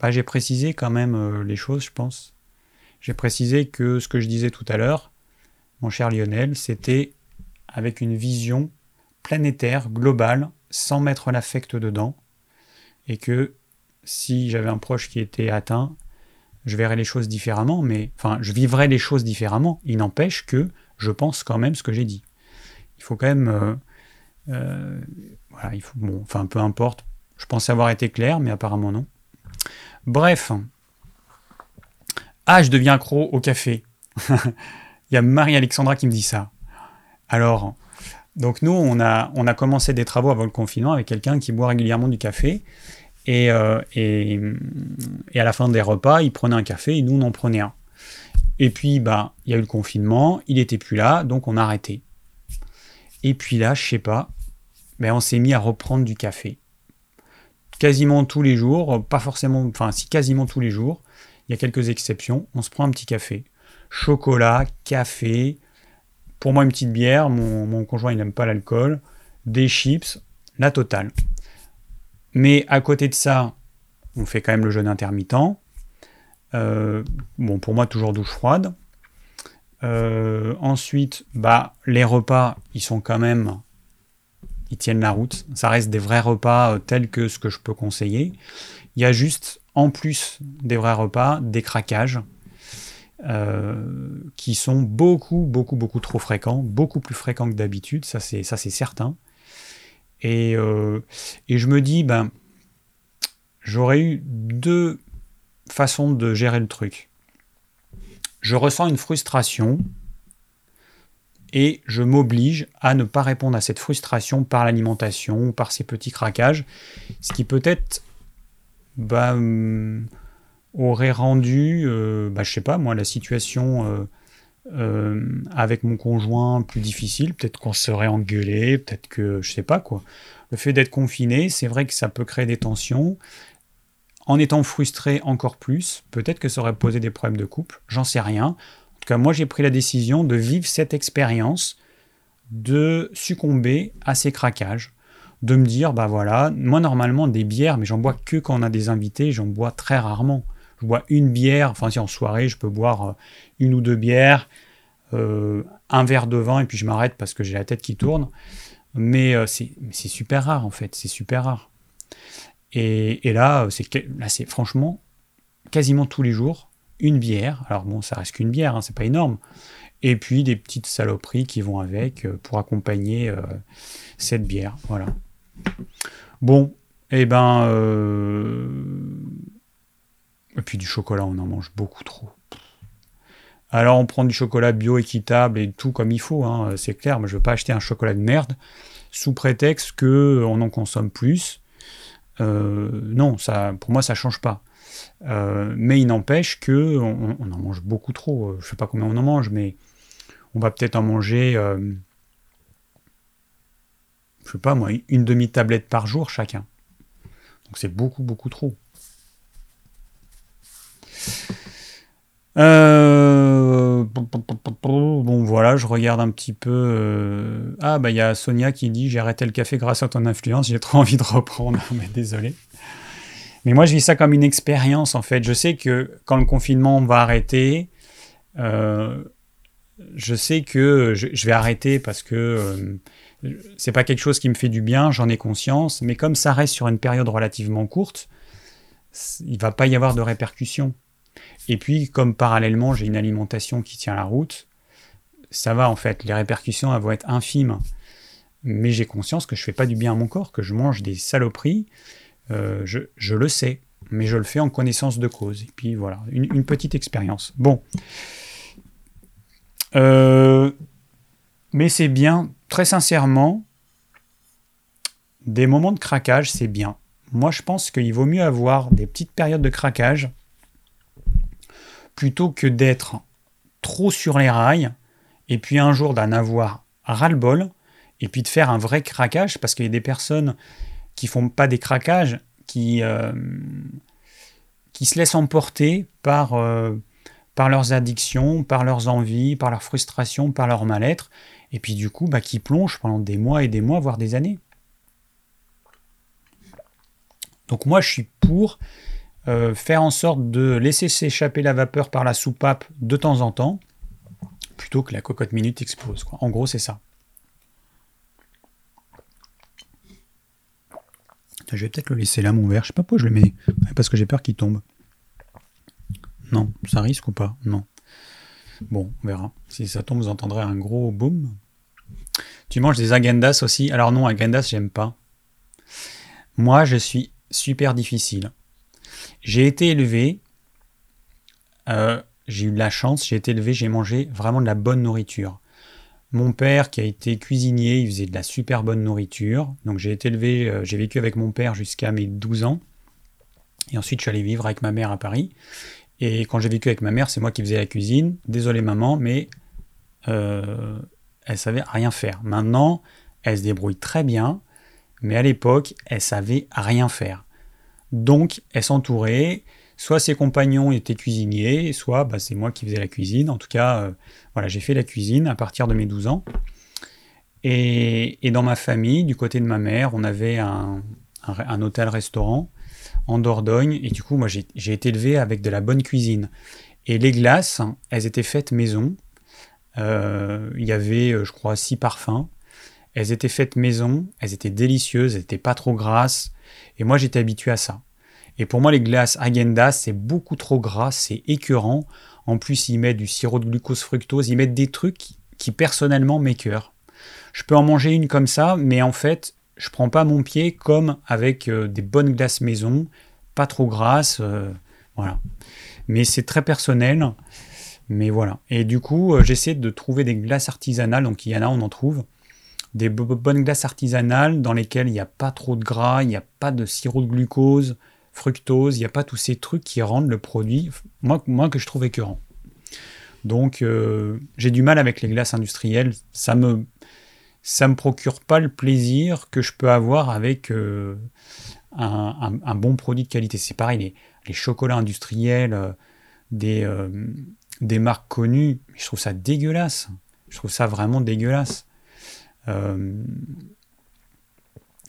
Bah, j'ai précisé quand même euh, les choses, je pense. J'ai précisé que ce que je disais tout à l'heure, mon cher Lionel, c'était avec une vision planétaire, globale, sans mettre l'affect dedans et que si j'avais un proche qui était atteint, je verrais les choses différemment, mais enfin, je vivrais les choses différemment. Il n'empêche que je pense quand même ce que j'ai dit. Il faut quand même, euh, euh, voilà, il faut, enfin, peu importe. Je pensais avoir été clair, mais apparemment non. Bref. Ah, je deviens accro au café. il y a Marie-Alexandra qui me dit ça. Alors, donc nous, on a, on a commencé des travaux avant le confinement avec quelqu'un qui boit régulièrement du café. Euh, et, et, à la fin des repas, il prenait un café et nous, on en prenait un. Et puis, bah, il y a eu le confinement, il n'était plus là, donc on a arrêté. Et puis là, je sais pas, ben on s'est mis à reprendre du café. Quasiment tous les jours, pas forcément, enfin si quasiment tous les jours, il y a quelques exceptions, on se prend un petit café. Chocolat, café, pour moi une petite bière, mon, conjoint il n'aime pas l'alcool, des chips, la totale. Mais à côté de ça, on fait quand même le jeûne intermittent. Euh, bon, pour moi, toujours douche froide. Euh, ensuite, bah, les repas, ils sont quand même. Ils tiennent la route. Ça reste des vrais repas euh, tels que ce que je peux conseiller. Il y a juste, en plus des vrais repas, des craquages. Qui sont beaucoup, beaucoup, beaucoup trop fréquents, beaucoup plus fréquents que d'habitude, ça c'est, ça c'est certain. Et, et, je me dis, ben, j'aurais eu deux façons de gérer le truc. Je ressens une frustration et je m'oblige à ne pas répondre à cette frustration par l'alimentation ou par ces petits craquages, ce qui peut-être ben, aurait rendu, euh, bah, je sais pas moi, la situation euh, euh, avec mon conjoint plus difficile. Peut-être qu'on serait engueulé, peut-être que je sais pas quoi. Le fait d'être confiné, c'est vrai que ça peut créer des tensions. En étant frustré encore plus, peut-être que ça aurait posé des problèmes de couple. J'en sais rien. En tout cas, moi, j'ai pris la décision de vivre cette expérience, de succomber à ces craquages de me dire, bah voilà, moi normalement des bières, mais j'en bois que quand on a des invités, j'en bois très rarement je bois une bière, enfin si en soirée je peux boire euh, une ou deux bières, euh, un verre de vin et puis je m'arrête parce que j'ai la tête qui tourne. Mais euh, c'est super rare en fait, c'est super rare. Et, là, c'est franchement quasiment tous les jours une bière. Alors bon, ça reste qu'une bière, hein, c'est pas énorme. Et puis des petites saloperies qui vont avec pour accompagner cette bière. Voilà. Bon, et eh ben, et puis du chocolat, on en mange beaucoup trop. Alors on prend du chocolat bio équitable et tout comme il faut, hein, c'est clair. Moi je veux pas acheter un chocolat de merde sous prétexte que on en consomme plus. Euh, non, ça, pour moi ça change pas. Euh, mais il n'empêche que on, en mange beaucoup trop. Je sais pas combien on en mange, mais on va peut-être en manger, euh, pas moi, une demi tablette par jour chacun. Donc c'est beaucoup beaucoup trop. Euh, bon voilà, je regarde un petit peu. Euh, ah bah il y a Sonia qui dit j'ai arrêté le café grâce à ton influence, j'ai trop envie de reprendre, mais désolé. Mais moi je vis ça comme une expérience en fait. Je sais que quand le confinement va arrêter, euh, je sais que je, vais arrêter parce que c'est pas quelque chose qui me fait du bien, j'en ai conscience. Mais comme ça reste sur une période relativement courte, il va pas y avoir de répercussions. Et puis, comme parallèlement, j'ai une alimentation qui tient la route, ça va en fait, les répercussions elles vont être infimes. Mais j'ai conscience que je fais pas du bien à mon corps, que je mange des saloperies, euh, je, le sais, mais je le fais en connaissance de cause. Et puis voilà, une, petite expérience. Bon. Euh, Mais c'est bien, très sincèrement, des moments de craquage, c'est bien. Moi, je pense qu'il vaut mieux avoir des petites périodes de craquage plutôt que d'être trop sur les rails et puis un jour d'en avoir ras-le-bol et puis de faire un vrai craquage parce qu'il y a des personnes qui font pas des craquages, qui, euh, qui se laissent emporter par, euh, par leurs addictions, par leurs envies, par leurs frustrations, par leur mal-être, et puis du coup, bah, qui plongent pendant des mois et des mois, voire des années. Donc moi, je suis pour euh, faire en sorte de laisser s'échapper la vapeur par la soupape de temps en temps, plutôt que la cocotte minute explose. En gros, c'est ça. Je vais peut-être le laisser là, mon verre. Je sais pas pourquoi je le mets. Parce que j'ai peur qu'il tombe. Non, ça risque ou pas? Non. Bon, on verra. Si ça tombe, vous entendrez un gros boom. Tu manges des agendas aussi? Alors non, agendas, j'aime pas. Moi, je suis super difficile. J'ai été élevé, euh, j'ai eu de la chance, j'ai été élevé, j'ai mangé vraiment de la bonne nourriture. Mon père, qui a été cuisinier, il faisait de la super bonne nourriture. Donc j'ai été élevé, euh, j'ai vécu avec mon père jusqu'à mes 12 ans. Et ensuite, je suis allé vivre avec ma mère à Paris. Et quand j'ai vécu avec ma mère, c'est moi qui faisais la cuisine. Désolé maman, mais euh, elle savait rien faire. Maintenant, elle se débrouille très bien, mais à l'époque, elle savait rien faire. Donc, elle s'entourait soit ses compagnons étaient cuisiniers, soit bah, c'est moi qui faisais la cuisine. En tout cas, euh, voilà, j'ai fait la cuisine à partir de mes 12 ans. Et, dans ma famille, du côté de ma mère, on avait un, hôtel-restaurant en Dordogne. Et du coup, moi, j'ai été élevé avec de la bonne cuisine. Et les glaces, elles étaient faites maison. Euh, il y avait, euh, je crois, six parfums. Elles étaient faites maison, elles étaient délicieuses, elles n'étaient pas trop grasses. Et moi, j'étais habitué à ça. Et pour moi, les glaces Agenda, c'est beaucoup trop gras, c'est écœurant. En plus, ils mettent du sirop de glucose fructose, ils mettent des trucs qui, personnellement m'écœurent. Je peux en manger une comme ça, mais en fait, je prends pas mon pied comme avec euh, des bonnes glaces maison, pas trop grasses, euh, voilà. Mais c'est très personnel, mais voilà. Et du coup, euh, j'essaie de trouver des glaces artisanales, donc il y en a, on en trouve. Des bonnes glaces artisanales dans lesquelles il n'y a pas trop de gras, il n'y a pas de sirop de glucose, fructose, il n'y a pas tous ces trucs qui rendent le produit, moi, que je trouve écœurant. Donc euh, j'ai du mal avec les glaces industrielles, ça me me procure pas le plaisir que je peux avoir avec euh, un, bon produit de qualité. C'est pareil, les, chocolats industriels, euh, des, des marques connues, je trouve ça dégueulasse. Je trouve ça vraiment dégueulasse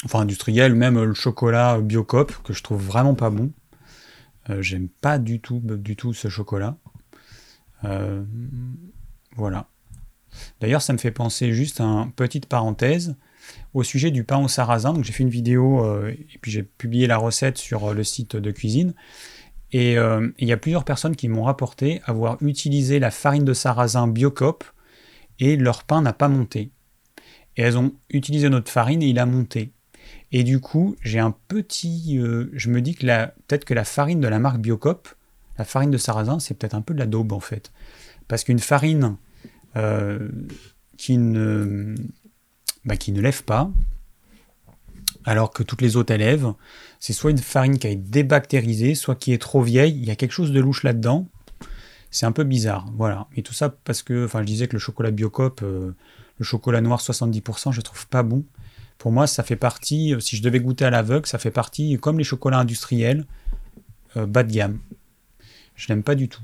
enfin industriel, même le chocolat Biocop, que je trouve vraiment pas bon. Euh, j'aime pas du tout, du tout ce chocolat. Euh, voilà. D'ailleurs, ça me fait penser juste à une petite parenthèse au sujet du pain au sarrasin. Donc, j'ai fait une vidéo euh, et puis j'ai publié la recette sur le site de cuisine. Et il y a plusieurs personnes qui m'ont rapporté avoir utilisé la farine de sarrasin Biocop et leur pain n'a pas monté. Et elles ont utilisé notre farine et il a monté. Et du coup, j'ai un petit. Euh, je me dis que peut-être que la farine de la marque Biocop, la farine de sarrasin, c'est peut-être un peu de la daube en fait. Parce qu'une farine euh, qui, ne, bah, qui ne lève pas, alors que toutes les autres élèvent, c'est soit une farine qui a été débactérisée, soit qui est trop vieille. Il y a quelque chose de louche là-dedans. C'est un peu bizarre, voilà. Et tout ça parce que, enfin, je disais que le chocolat Biocop, euh, le chocolat noir 70%, je trouve pas bon. Pour moi, ça fait partie, euh, si je devais goûter à l'aveugle, ça fait partie, comme les chocolats industriels, euh, bas de gamme. Je n'aime pas du tout.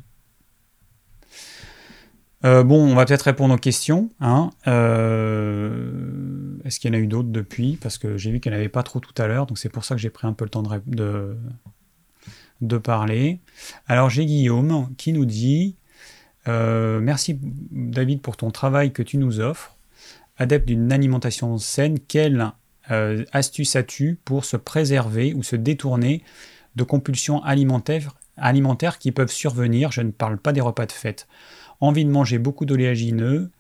Euh, bon, on va peut-être répondre aux questions. Hein. Est-ce qu'il y en a eu d'autres depuis? Parce que j'ai vu qu'il n'y en avait pas trop tout à l'heure, donc c'est pour ça que j'ai pris un peu le temps de, parler. Alors j'ai Guillaume qui nous dit Merci David pour ton travail que tu nous offres adepte d'une alimentation saine, quelle euh, astuce as-tu pour se préserver ou se détourner de compulsions alimentaires, qui peuvent survenir? Je ne parle pas des repas de fête. Envie de manger beaucoup d'oléagineux,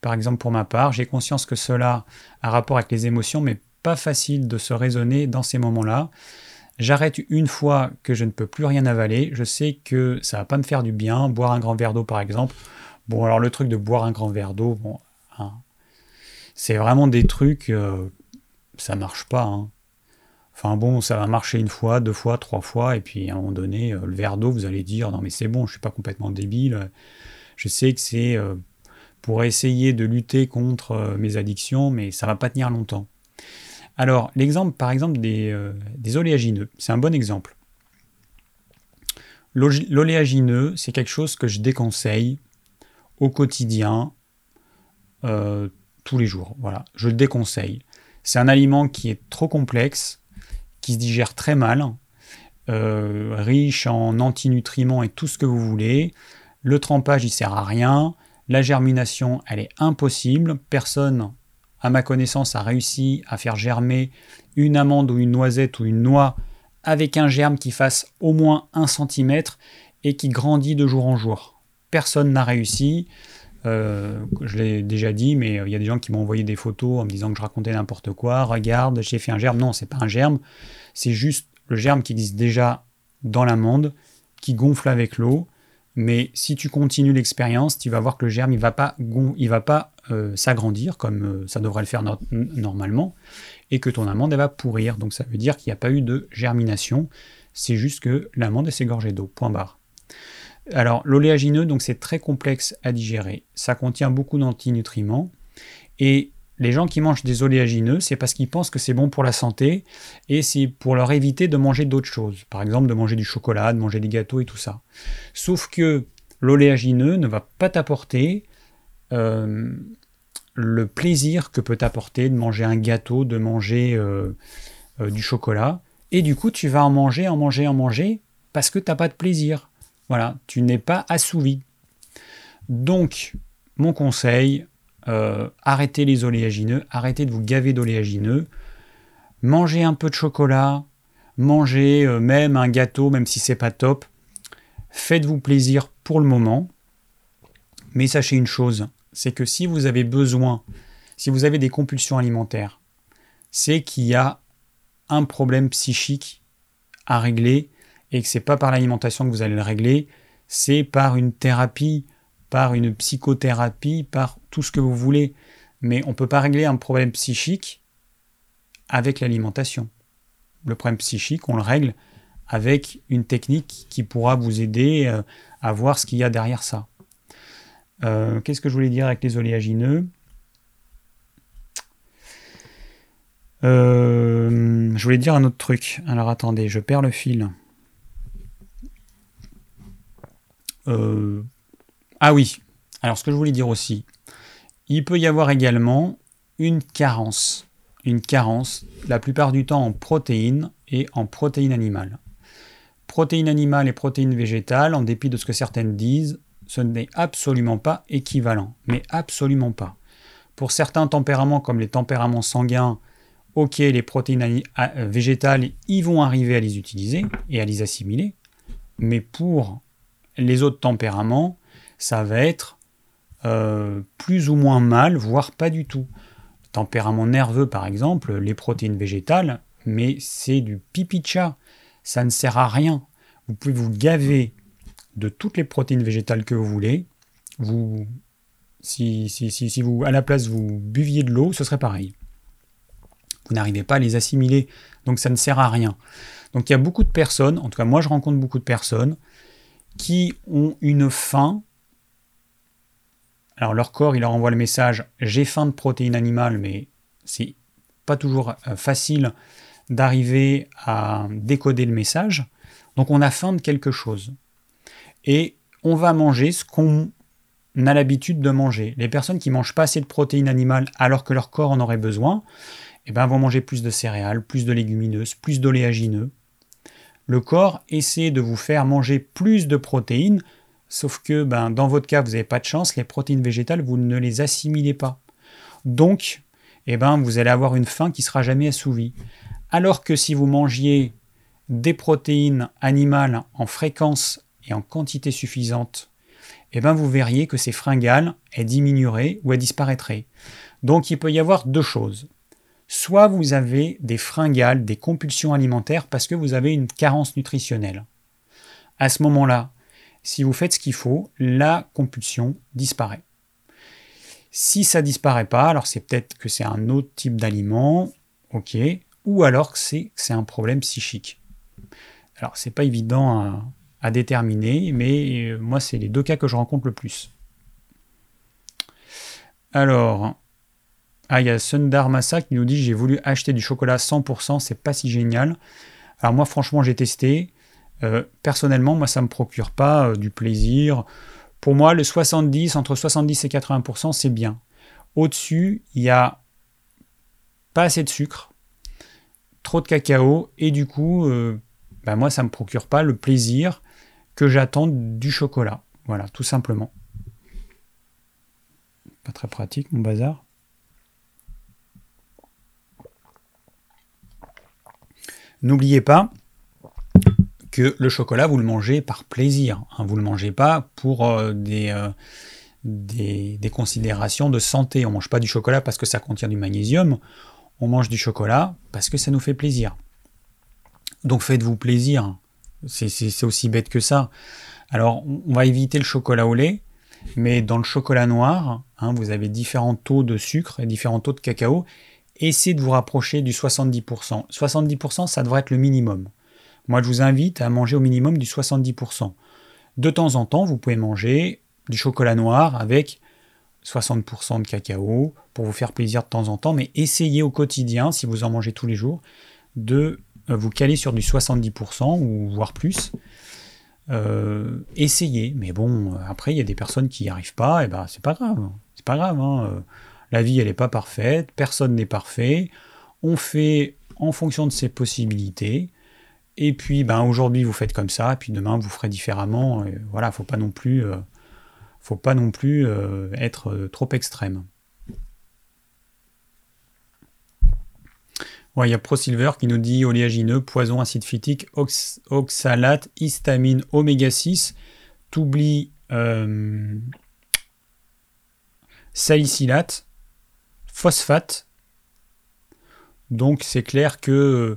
par exemple pour ma part, j'ai conscience que cela a rapport avec les émotions, mais pas facile de se raisonner dans ces moments-là. J'arrête une fois que je ne peux plus rien avaler, je sais que ça va pas me faire du bien, boire un grand verre d'eau par exemple. Bon alors le truc de boire un grand verre d'eau, bon, c'est vraiment des trucs, euh, ça marche pas. Hein. Enfin bon, ça va marcher une fois, deux fois, trois fois, et puis à un moment donné, euh, le verre d'eau, vous allez dire non mais c'est bon, je suis pas complètement débile. Je sais que c'est euh, pour essayer de lutter contre mes addictions, mais ça va pas tenir longtemps. Alors l'exemple, par exemple, des, oléagineux, c'est un bon exemple. L'oléagineux, c'est quelque chose que je déconseille au quotidien, tous les jours. Voilà, je le déconseille. C'est un aliment qui est trop complexe, qui se digère très mal, euh, riche en antinutriments et tout ce que vous voulez. Le trempage, il sert à rien. La germination, elle est impossible. Personne, à ma connaissance, a réussi à faire germer une amande ou une noisette ou une noix avec un germe qui fasse au moins un centimètre et qui grandit de jour en jour. Personne n'a réussi. Euh, je l'ai déjà dit, mais il y a des gens qui m'ont envoyé des photos en me disant que je racontais n'importe quoi. Regarde, j'ai fait un germe. Non, c'est pas un germe. C'est juste le germe qui existe déjà dans l'amande, qui gonfle avec l'eau. Mais si tu continues l'expérience, tu vas voir que le germe, il va pas, il va pas euh, s'agrandir comme euh, ça devrait le faire normalement, et que ton amande, elle va pourrir. Donc ça veut dire qu'il n'y a pas eu de germination. C'est juste que l'amande, s'est gorgée d'eau. Point barre. Alors, l'oléagineux, donc c'est très complexe à digérer. Ça contient beaucoup d'antinutriments. Et les gens qui mangent des oléagineux, c'est parce qu'ils pensent que c'est bon pour la santé et c'est pour leur éviter de manger d'autres choses. Par exemple, de manger du chocolat, de manger des gâteaux et tout ça. Sauf que l'oléagineux ne va pas t'apporter euh, le plaisir que peut t'apporter de manger un gâteau, de manger euh, euh, du chocolat. Et du coup, tu vas en manger, en manger, en manger parce que tu n'as pas de plaisir. Voilà, tu n'es pas assouvi. Donc, mon conseil, euh, arrêtez les oléagineux, arrêtez de vous gaver d'oléagineux, mangez un peu de chocolat, mangez euh, même un gâteau, même si c'est pas top. Faites-vous plaisir pour le moment. Mais sachez une chose, c'est que si vous avez besoin, si vous avez des compulsions alimentaires, c'est qu'il y a un problème psychique à régler et que c'est pas par l'alimentation que vous allez le régler, c'est par une thérapie, par une psychothérapie, par tout ce que vous voulez. Mais on ne peut pas régler un problème psychique avec l'alimentation. Le problème psychique, on le règle avec une technique qui pourra vous aider euh, à voir ce qu'il y a derrière ça. Euh, qu'est-ce que je voulais dire avec les oléagineux? Euh, Je voulais dire un autre truc. Alors attendez, je perds le fil. Euh, ah oui, alors ce que je voulais dire aussi, il peut y avoir également une carence. Une carence, la plupart du temps en protéines et en protéines animales. Protéines animales et protéines végétales, en dépit de ce que certaines disent, ce n'est absolument pas équivalent. Mais absolument pas. Pour certains tempéraments, comme les tempéraments sanguins, ok, les protéines végétales, ils vont arriver à les utiliser et à les assimiler. Mais pour les autres tempéraments, ça va être euh, plus ou moins mal, voire pas du tout. Tempérament nerveux, par exemple, les protéines végétales, mais c'est du pipi de chat. Ça ne sert à rien. Vous pouvez vous gaver de toutes les protéines végétales que vous voulez. Vous, si, si, si, si vous, à la place, vous buviez de l'eau, ce serait pareil. Vous n'arrivez pas à les assimiler, donc ça ne sert à rien. Donc il y a beaucoup de personnes, en tout cas moi je rencontre beaucoup de personnes, qui ont une faim. Alors leur corps, il leur envoie le message j'ai faim de protéines animales, mais c'est pas toujours euh, facile d'arriver à décoder le message. Donc on a faim de quelque chose. Et on va manger ce qu'on a l'habitude de manger. Les personnes qui mangent pas assez de protéines animales alors que leur corps en aurait besoin, eh ben, vont manger plus de céréales, plus de légumineuses, plus d'oléagineux, le corps essaie de vous faire manger plus de protéines, sauf que ben, dans votre cas, vous n'avez pas de chance, les protéines végétales, vous ne les assimilez pas. Donc, eh ben, vous allez avoir une faim qui sera jamais assouvie. Alors que si vous mangiez des protéines animales en fréquence et en quantité suffisante, eh ben, vous verriez que ces fringales, diminueraient ou elles disparaîtraient. Donc il peut y avoir deux choses soit vous avez des fringales, des compulsions alimentaires parce que vous avez une carence nutritionnelle. À ce moment-là, si vous faites ce qu'il faut, la compulsion disparaît. Si ça disparaît pas, alors c'est peut-être que c'est un autre type d'aliment, ok, ou alors que c'est un problème psychique. Alors c'est pas évident à, à, déterminer, mais euh, moi c'est les deux cas que je rencontre le plus. Alors, ah, il y a Sundar Massa qui nous dit j'ai voulu acheter du chocolat 100%, c'est pas si génial. Alors moi franchement j'ai testé. Euh, personnellement, moi ça me procure pas euh, du plaisir. Pour moi, le 70, entre 70 et 80%, c'est bien. Au-dessus, il y a pas assez de sucre, trop de cacao, et du coup, euh, bah, moi, ça me procure pas le plaisir que j'attends du chocolat. Voilà, tout simplement. Pas très pratique, mon bazar. N'oubliez pas que le chocolat, vous le mangez par plaisir. Hein. vous ne le mangez pas pour euh, euh, des, considérations de santé. On ne mange pas du chocolat parce que ça contient du magnésium. On mange du chocolat parce que ça nous fait plaisir. Donc faites-vous plaisir. C'est aussi bête que ça. Alors, on va éviter le chocolat au lait, mais dans le chocolat noir, hein, vous avez différents taux de sucre et différents taux de cacao essayez de vous rapprocher du 70%. 70%, ça devrait être le minimum. Moi, je vous invite à manger au minimum du 70%. De temps en temps, vous pouvez manger du chocolat noir avec 60% de cacao pour vous faire plaisir de temps en temps, mais essayez au quotidien, si vous en mangez tous les jours, de euh, vous caler sur du 70% ou voire plus. Euh, essayez, mais bon, après il y a des personnes qui n'y arrivent pas, et ben c'est pas grave, c'est pas grave. Hein. La vie, elle n'est pas parfaite, personne n'est parfait. On fait en fonction de ses possibilités. Et puis, ben, aujourd'hui, vous faites comme ça, puis demain, vous ferez différemment. Et voilà, faut pas non plus, euh, faut pas non plus euh, être euh, trop extrême. il y a ProSilver qui nous dit oléagineux, poison, acide phytique, oxalate, histamine, oméga 6. T'oublies salicylate phosphate. Donc c'est clair que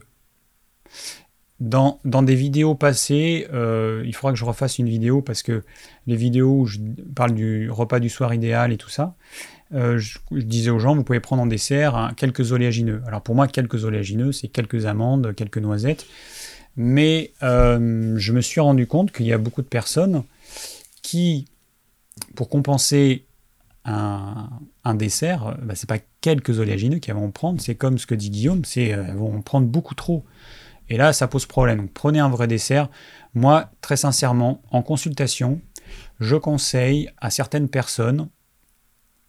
dans, des vidéos passées, euh, il faudra que je refasse une vidéo parce que les vidéos où je parle du repas du soir idéal et tout ça, euh, je, disais aux gens, vous pouvez prendre en dessert hein, quelques oléagineux. Alors pour moi, quelques oléagineux, c'est quelques amandes, quelques noisettes. Mais euh, je me suis rendu compte qu'il y a beaucoup de personnes qui, pour compenser un, dessert, euh, bah, c'est pas quelques oléagineux qui vont prendre, c'est comme ce que dit Guillaume, c'est euh, vont prendre beaucoup trop. Et là, ça pose problème. Donc, prenez un vrai dessert. Moi, très sincèrement, en consultation, je conseille à certaines personnes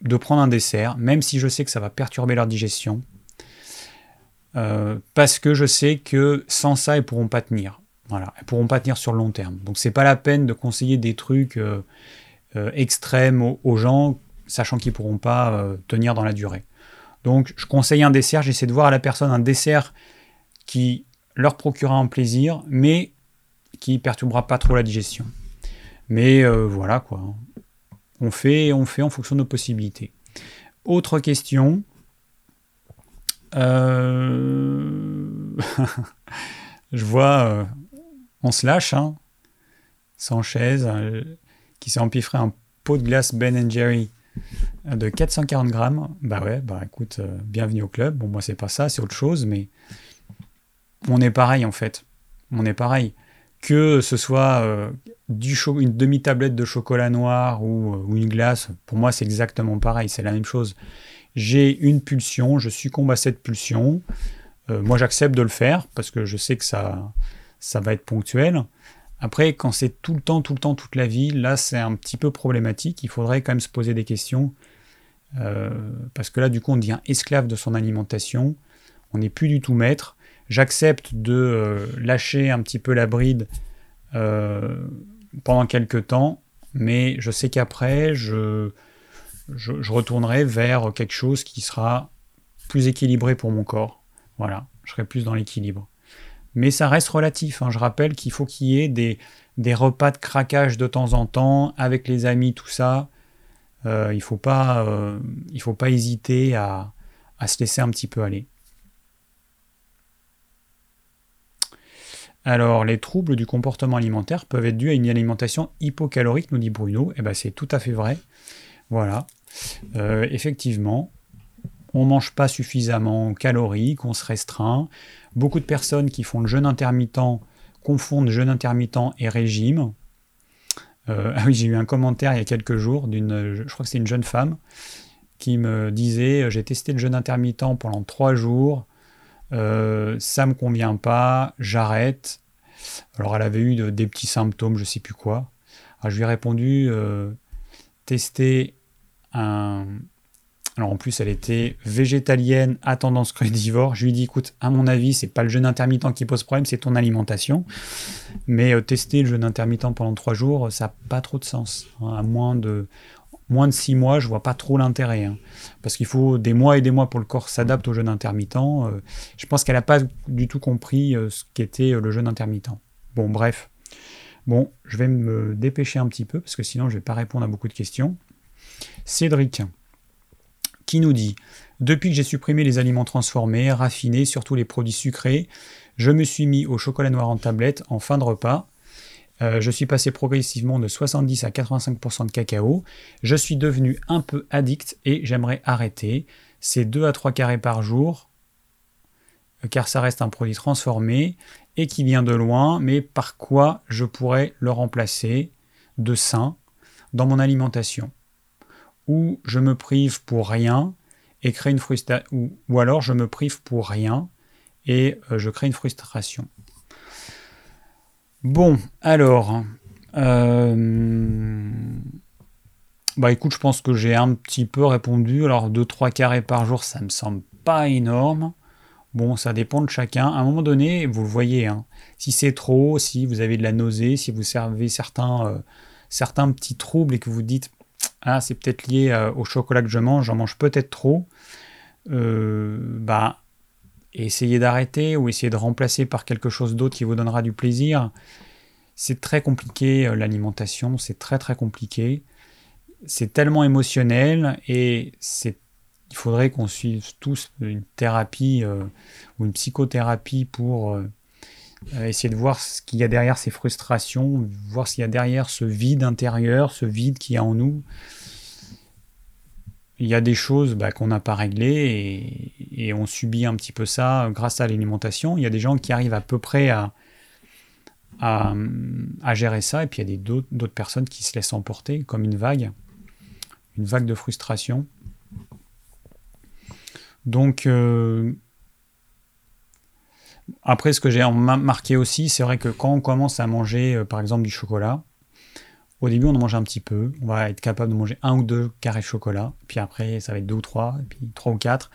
de prendre un dessert, même si je sais que ça va perturber leur digestion, euh, parce que je sais que sans ça, ils pourront pas tenir. Voilà, ils pourront pas tenir sur le long terme. Donc, c'est pas la peine de conseiller des trucs extrêmes aux gens sachant qu'ils ne pourront pas euh, tenir dans la durée. Donc je conseille un dessert, j'essaie de voir à la personne un dessert qui leur procurera un plaisir, mais qui perturbera pas trop la digestion. Mais euh, voilà quoi. On fait, on fait en fonction de nos possibilités. Autre question. Euh, je vois, on se lâche, hein, sans chaise, qui s'est empiffré un pot de glace Ben Jerry de 440 grammes, bah ouais, bah écoute, euh, bienvenue au club. Bon, moi, c'est pas ça, c'est autre chose, mais on est pareil en fait. On est pareil. Que ce soit euh, du une demi-tablette de chocolat noir ou, euh, ou une glace, pour moi, c'est exactement pareil, c'est la même chose. J'ai une pulsion, je succombe à cette pulsion. moi, j'accepte de le faire parce que je sais que ça va être ponctuel. Après, quand c'est tout le temps, tout le temps, toute la vie, là, c'est un petit peu problématique. Il faudrait quand même se poser des questions. Euh, parce que là, du coup, on devient esclave de son alimentation. On n'est plus du tout maître. J'accepte de euh, lâcher un petit peu la bride euh, pendant quelques temps, mais je sais qu'après, je, je, retournerai vers quelque chose qui sera plus équilibré pour mon corps. Voilà, je serai plus dans l'équilibre mais ça reste relatif. Hein. Je rappelle qu'il faut qu'il y ait des, repas de craquage de temps en temps, avec les amis, tout ça. Euh, il ne faut, pas, euh, faut pas hésiter à, se laisser un petit peu aller. Alors, les troubles du comportement alimentaire peuvent être dus à une alimentation hypocalorique, nous dit Bruno. Eh ben, c'est tout à fait vrai. Voilà. effectivement, on mange pas suffisamment calorique, on se restreint. Beaucoup de personnes qui font le jeûne intermittent confondent jeûne intermittent et régime. ah oui, j'ai eu un commentaire il y a quelques jours d'une, je crois que c'est une jeune femme, qui me disait j'ai testé le jeûne intermittent pendant trois jours, euh, ça me convient pas, j'arrête. Alors elle avait eu des petits symptômes, je sais plus quoi. Alors je lui ai répondu euh, tester un. Alors en plus elle était végétalienne à tendance crudivore. Je lui ai dit écoute, à mon avis c'est pas le jeûne intermittent qui pose problème, c'est ton alimentation. Mais euh, tester le jeûne intermittent pendant trois jours, ça n'a pas trop de sens. À moins de moins de six mois, je vois pas trop l'intérêt. Hein. parce qu'il faut des mois et des mois pour le corps s'adapte au jeûne intermittent. Euh, je pense qu'elle n'a pas du tout compris euh, ce qu'était euh, le jeûne intermittent. Bon, bref. Bon, je vais me dépêcher un petit peu parce que sinon je ne vais pas répondre à beaucoup de questions. Cédric, qui nous dit Depuis que j'ai supprimé les aliments transformés, raffinés, surtout les produits sucrés, je me suis mis au chocolat noir en tablette en fin de repas. Euh, je suis passé progressivement de 70 à 85% de cacao. Je suis devenu un peu addict et j'aimerais arrêter. C'est 2 à 3 carrés par jour, euh, car ça reste un produit transformé et qui vient de loin, mais par quoi je pourrais le remplacer de sain dans mon alimentation? Ou je me prive pour rien et crée une frustration, ou, alors je me prive pour rien et euh, je crée une frustration. Bon, alors. Euh, bah écoute, je pense que j'ai un petit peu répondu. Alors 2-3 carrés par jour, ça me semble pas énorme. Bon, ça dépend de chacun. À un moment donné, vous le voyez, hein, si c'est trop, si vous avez de la nausée, si vous servez certains, euh, certains petits troubles et que vous dites Ah, c'est peut-être lié euh, au chocolat que je mange, j'en mange peut-être trop, bah et essayer d'arrêter ou essayer de remplacer par quelque chose d'autre qui vous donnera du plaisir. C'est très compliqué euh, l'alimentation, c'est très très compliqué. C'est tellement émotionnel et il faudrait qu'on suive tous une thérapie euh, ou une psychothérapie pour euh, essayer de voir ce qu'il y a derrière ces frustrations, voir qu'il y a derrière ce vide intérieur, ce vide qu'il y a en nous il y a des choses bah, qu'on n'a pas réglées et, on subit un petit peu ça grâce à l'alimentation. Il y a des gens qui arrivent à peu près à, à, gérer ça et puis il y a d'autres personnes qui se laissent emporter comme une vague, une vague de frustration. Donc, euh, après, ce que j'ai marqué aussi, c'est vrai que quand on commence à manger, euh, par exemple, du chocolat, au début, on en mange un petit peu. On va être capable de manger un ou deux carrés de chocolat. Puis après, ça va être deux ou trois, et puis trois ou quatre.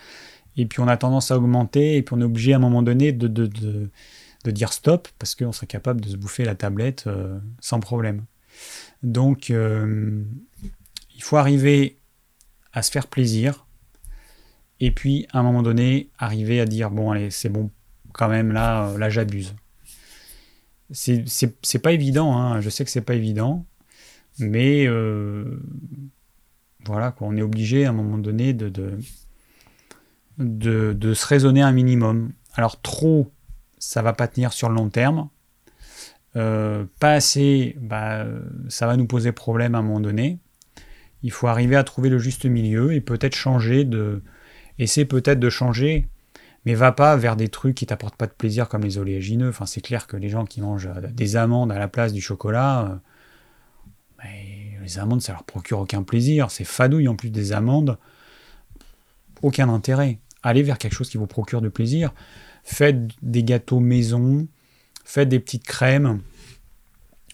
Et puis on a tendance à augmenter, et puis on est obligé à un moment donné de, de, dire stop, parce qu'on serait capable de se bouffer la tablette euh, sans problème. Donc, euh, il faut arriver à se faire plaisir, et puis à un moment donné, arriver à dire bon, allez, c'est bon, quand même, là, euh, là j'abuse. C'est pas évident, hein. je sais que c'est pas évident. Mais euh, voilà, quoi, on est obligé à un moment donné de, de, de, se raisonner un minimum. Alors trop, ça va pas tenir sur le long terme. Euh, pas assez, bah, ça va nous poser problème à un moment donné. Il faut arriver à trouver le juste milieu et peut-être changer de. Essayer peut-être de changer, mais va pas vers des trucs qui t'apportent pas de plaisir comme les oléagineux. Enfin, c'est clair que les gens qui mangent des amandes à la place du chocolat, euh, les amandes, ça leur procure aucun plaisir. C'est fadouille en plus des amandes. Aucun intérêt. Allez vers quelque chose qui vous procure du plaisir. Faites des gâteaux maison. Faites des petites crèmes.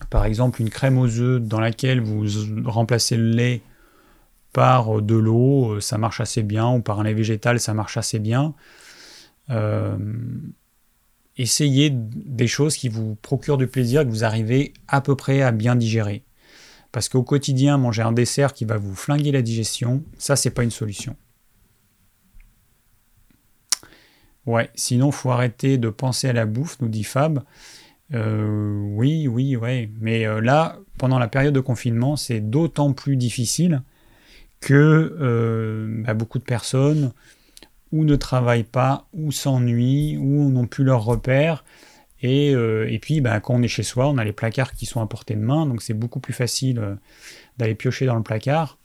Par exemple, une crème aux œufs dans laquelle vous remplacez le lait par de l'eau, ça marche assez bien, ou par un lait végétal, ça marche assez bien. Euh, essayez des choses qui vous procurent du plaisir, que vous arrivez à peu près à bien digérer. Parce qu'au quotidien, manger un dessert qui va vous flinguer la digestion, ça, c'est pas une solution. Ouais, sinon, faut arrêter de penser à la bouffe, nous dit Fab. Euh, oui, oui, ouais. Mais euh, là, pendant la période de confinement, c'est d'autant plus difficile que bah, beaucoup de personnes ou ne travaillent pas, ou s'ennuient, ou n'ont plus leur repère, euh, et, puis, bah, quand on est chez soi, on a les placards qui sont à portée de main, donc c'est beaucoup plus facile euh, d'aller piocher dans le placard.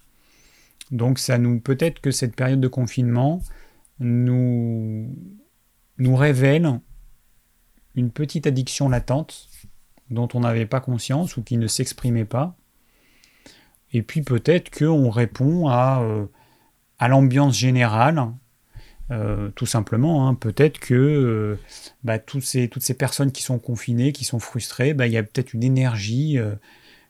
Donc ça nous peut-être que cette période de confinement nous, nous révèle une petite addiction latente dont on n'avait pas conscience ou qui ne s'exprimait pas. Et puis peut-être qu'on répond à, euh, à l'ambiance générale, euh, tout simplement. Hein. Peut-être que euh, bah, toutes, ces, personnes qui sont confinées, qui sont frustrées, bah, il y a peut-être une énergie,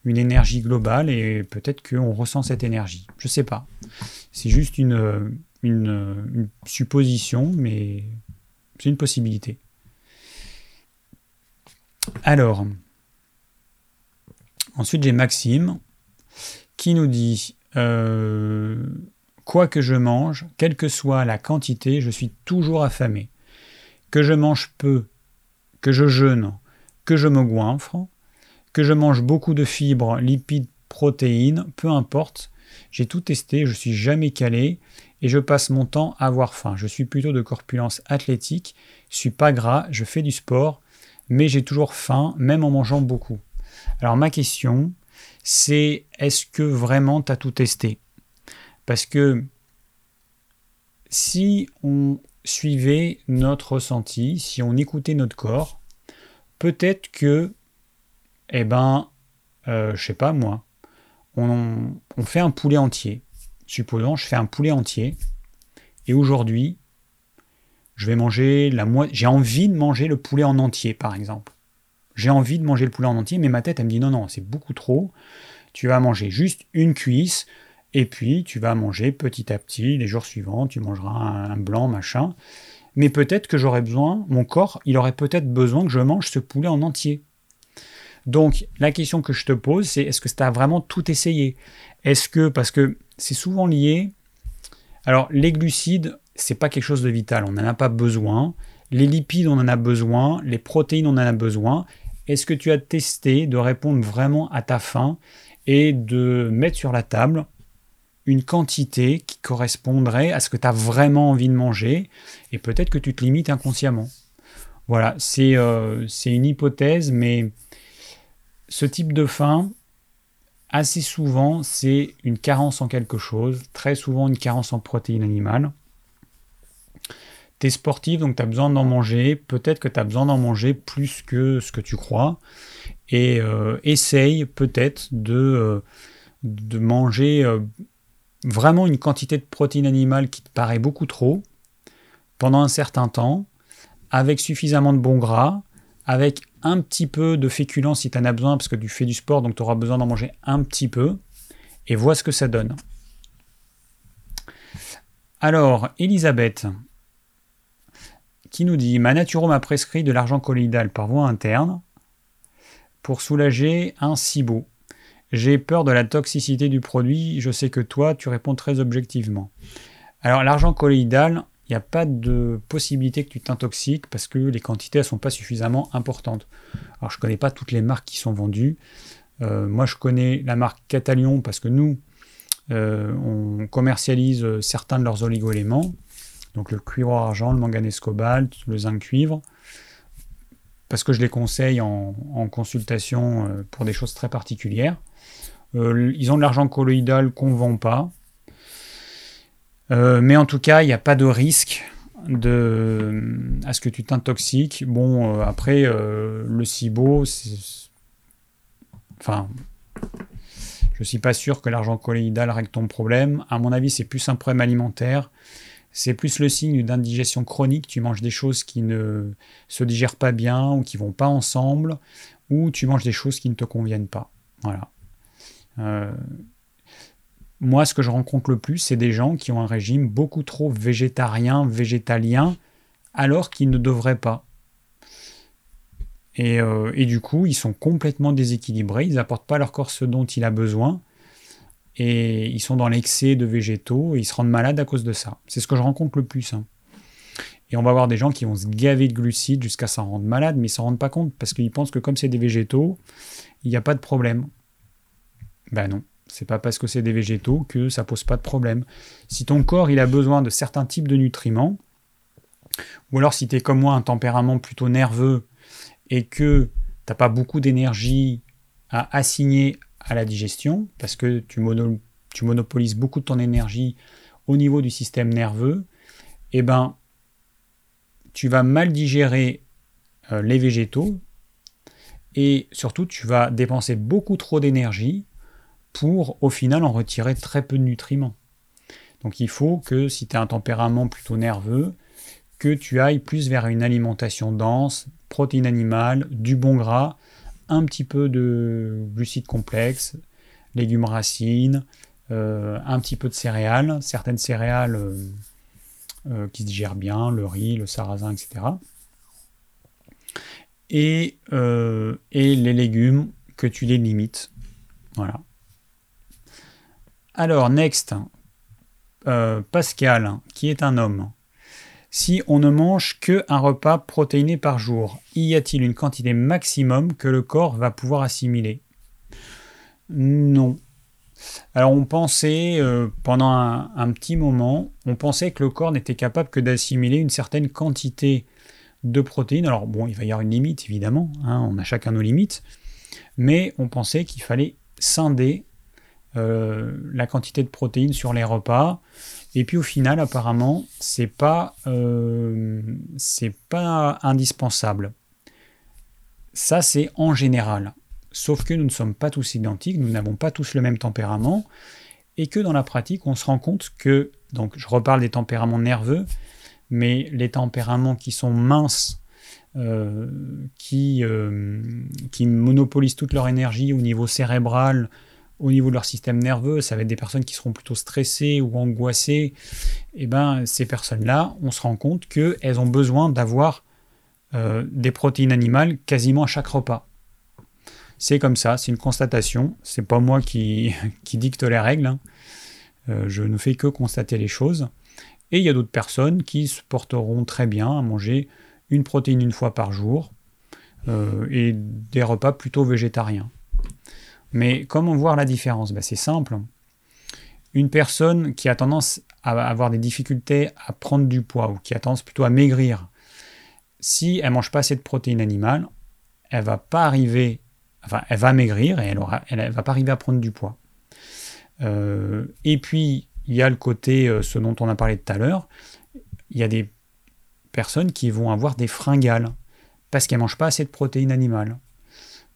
une énergie globale, et peut-être qu'on ressent cette énergie. Je ne sais pas. C'est juste une, une supposition, mais c'est une possibilité. Alors, ensuite j'ai Maxime qui nous dit euh, Quoi que je mange, quelle que soit la quantité, je suis toujours affamé. Que je mange peu, que je jeûne, que je me goinfre, que je mange beaucoup de fibres, lipides, protéines, peu importe. J'ai tout testé, je suis jamais calé et je passe mon temps à avoir faim. Je suis plutôt de corpulence athlétique, je suis pas gras, je fais du sport, mais j'ai toujours faim, même en mangeant beaucoup. Alors ma question, c'est est-ce que vraiment tu as tout testé? Parce que si on suivait notre ressenti, si on écoutait notre corps, peut-être que, eh ben, euh, je sais pas moi, on, fait un poulet entier. Supposons, je fais un poulet entier, et aujourd'hui, je vais manger la moitié. J'ai envie de manger le poulet en entier, par exemple. J'ai envie de manger le poulet en entier, mais ma tête, elle me dit non, non, c'est beaucoup trop. Tu vas manger juste une cuisse, et puis tu vas manger petit à petit, les jours suivants, tu mangeras un, blanc, machin. Mais peut-être que j'aurais besoin, mon corps, il aurait peut-être besoin que je mange ce poulet en entier. Donc la question que je te pose, c'est est-ce que tu as vraiment tout essayé? Est-ce que, parce que c'est souvent lié, alors les glucides, c'est pas quelque chose de vital, on n'en a pas besoin. Les lipides, on en a besoin. Les protéines, on en a besoin. Est-ce que tu as testé de répondre vraiment à ta faim et de mettre sur la table une quantité qui correspondrait à ce que tu as vraiment envie de manger et peut-être que tu te limites inconsciemment. Voilà, c'est euh, une hypothèse, mais ce type de faim, assez souvent, c'est une carence en quelque chose, très souvent une carence en protéines animales tu es sportif, donc tu as besoin d'en manger. Peut-être que tu as besoin d'en manger plus que ce que tu crois. Et euh, essaye peut-être de, euh, de manger vraiment une quantité de protéines animales qui te paraît beaucoup trop pendant un certain temps, avec suffisamment de bons gras, avec un petit peu de féculents si tu en as besoin, parce que tu fais du sport, donc tu auras besoin d'en manger un petit peu, et vois ce que ça donne. Alors, Elisabeth, qui nous dit Ma naturo m'a prescrit de l'argent colloïdal par voie interne pour soulager un SIBO. J'ai peur de la toxicité du produit, je sais que toi, tu réponds très objectivement. Alors, l'argent colloïdal, il n'y a pas de possibilité que tu t'intoxiques parce que les quantités ne sont pas suffisamment importantes. Alors, je ne connais pas toutes les marques qui sont vendues. Euh, moi, je connais la marque Catalion parce que nous, euh, on commercialise certains de leurs oligoéléments donc le cuivre argent, le manganèse cobalt, le zinc cuivre, parce que je les conseille en, consultation euh, pour des choses très particulières. Euh, ils ont de l'argent colloïdal qu'on ne vend pas. Euh, mais en tout cas, il n'y a pas de risque à ce que tu t'intoxiques. Bon, après, le SIBO, enfin, je ne suis pas sûr que l'argent colloïdal règle ton problème. À mon avis, c'est plus un problème alimentaire c'est plus le signe d'indigestion chronique. Tu manges des choses qui ne se digèrent pas bien ou qui vont pas ensemble, ou tu manges des choses qui ne te conviennent pas. Voilà. Euh, moi, ce que je rencontre le plus, c'est des gens qui ont un régime beaucoup trop végétarien, végétalien, alors qu'ils ne devraient pas. Et, euh, et, du coup, ils sont complètement déséquilibrés, ils n'apportent pas leur corps ce dont il a besoin, et ils sont dans l'excès de végétaux et ils se rendent malades à cause de ça. C'est ce que je rencontre le plus. Hein. Et on va voir des gens qui vont se gaver de glucides jusqu'à s'en rendre malade, mais ils s'en rendent pas compte parce qu'ils pensent que comme c'est des végétaux, il n'y a pas de problème. Ben non, c'est pas parce que c'est des végétaux que ça pose pas de problème. Si ton corps il a besoin de certains types de nutriments, ou alors si tu es comme moi un tempérament plutôt nerveux et que tu n'as pas beaucoup d'énergie à assigner la digestion, parce que tu tu monopolises beaucoup de ton énergie au niveau du système nerveux, eh ben, tu vas mal digérer euh, les végétaux et surtout tu vas dépenser beaucoup trop d'énergie pour au final en retirer très peu de nutriments. Donc il faut que si tu as un tempérament plutôt nerveux, que tu ailles plus vers une alimentation dense, protéines animales, du bon gras, un petit peu de glucides complexes, légumes racines, euh, un petit peu de céréales, certaines céréales euh, euh, qui se digèrent bien, le riz, le sarrasin, etc. Et, et les légumes, que tu les limites. Voilà. Alors, next, Pascal, qui est un homme. Si on ne mange que un repas protéiné par jour, y a-t-il une quantité maximum que le corps va pouvoir assimiler? Non. Alors on pensait, euh, pendant un, petit moment, on pensait que le corps n'était capable que d'assimiler une certaine quantité de protéines. Alors bon, il va y avoir une limite évidemment, hein, on a chacun nos limites, mais on pensait qu'il fallait scinder euh, la quantité de protéines sur les repas et puis au final, apparemment, c'est pas, euh, c'est pas indispensable. Ça, c'est en général. Sauf que nous ne sommes pas tous identiques, nous n'avons pas tous le même tempérament, et que dans la pratique, on se rend compte que, donc je reparle des tempéraments nerveux, mais les tempéraments qui sont minces, euh, qui, euh, qui monopolisent toute leur énergie au niveau cérébral, au niveau de leur système nerveux, ça va être des personnes qui seront plutôt stressées ou angoissées, et eh ben ces personnes-là, on se rend compte qu'elles ont besoin d'avoir euh, des protéines animales quasiment à chaque repas. C'est comme ça, c'est une constatation. C'est pas moi qui, dicte les règles. Hein. Euh, je ne fais que constater les choses. Et il y a d'autres personnes qui se porteront très bien à manger une protéine une fois par jour euh, et des repas plutôt végétariens. Mais comment voir la différence ben, C'est simple. Une personne qui a tendance à avoir des difficultés à prendre du poids ou qui a tendance plutôt à maigrir, si elle mange pas assez de protéines animales, elle va pas arriver, enfin, elle va maigrir et elle aura, elle, va pas arriver à prendre du poids. Euh, et puis il y a le côté, euh, ce dont on a parlé tout à l'heure, il y a des personnes qui vont avoir des fringales parce qu'elles mangent pas assez de protéines animales.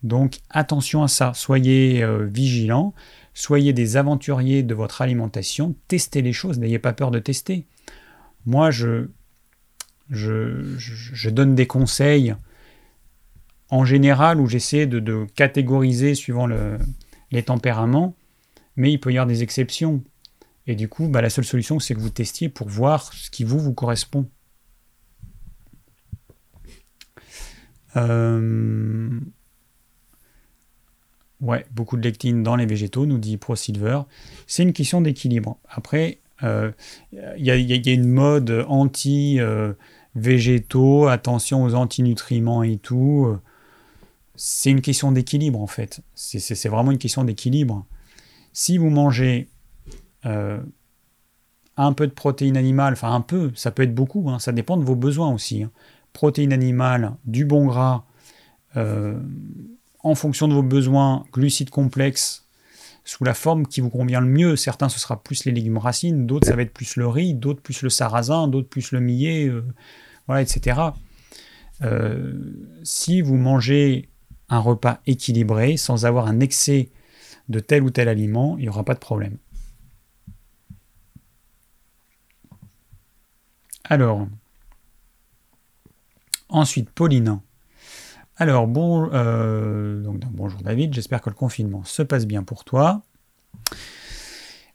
Donc attention à ça, soyez euh, vigilants, soyez des aventuriers de votre alimentation, testez les choses, n'ayez pas peur de tester. Moi, je, donne des conseils en général où j'essaie de, catégoriser suivant les tempéraments, mais il peut y avoir des exceptions. Et du coup, bah, la seule solution, c'est que vous testiez pour voir ce qui vous, vous correspond. Euh, Ouais, beaucoup de lectine dans les végétaux, nous dit ProSilver. C'est une question d'équilibre. Après, il y, a une mode anti-végétaux, attention aux antinutriments et tout. C'est une question d'équilibre en fait. C'est vraiment une question d'équilibre. Si vous mangez euh, un peu de protéines animales, enfin un peu, ça peut être beaucoup, hein, ça dépend de vos besoins aussi. Hein. Protéines animales, du bon gras, euh, en fonction de vos besoins, glucides complexes sous la forme qui vous convient le mieux. Certains, ce sera plus les légumes racines, d'autres, ça va être plus le riz, d'autres, plus le sarrasin, d'autres, plus le millet, euh, voilà, etc. Euh, si vous mangez un repas équilibré, sans avoir un excès de tel ou tel aliment, il n'y aura pas de problème. Alors, ensuite, Pauline. Alors, bon, euh, bonjour David, j'espère que le confinement se passe bien pour toi.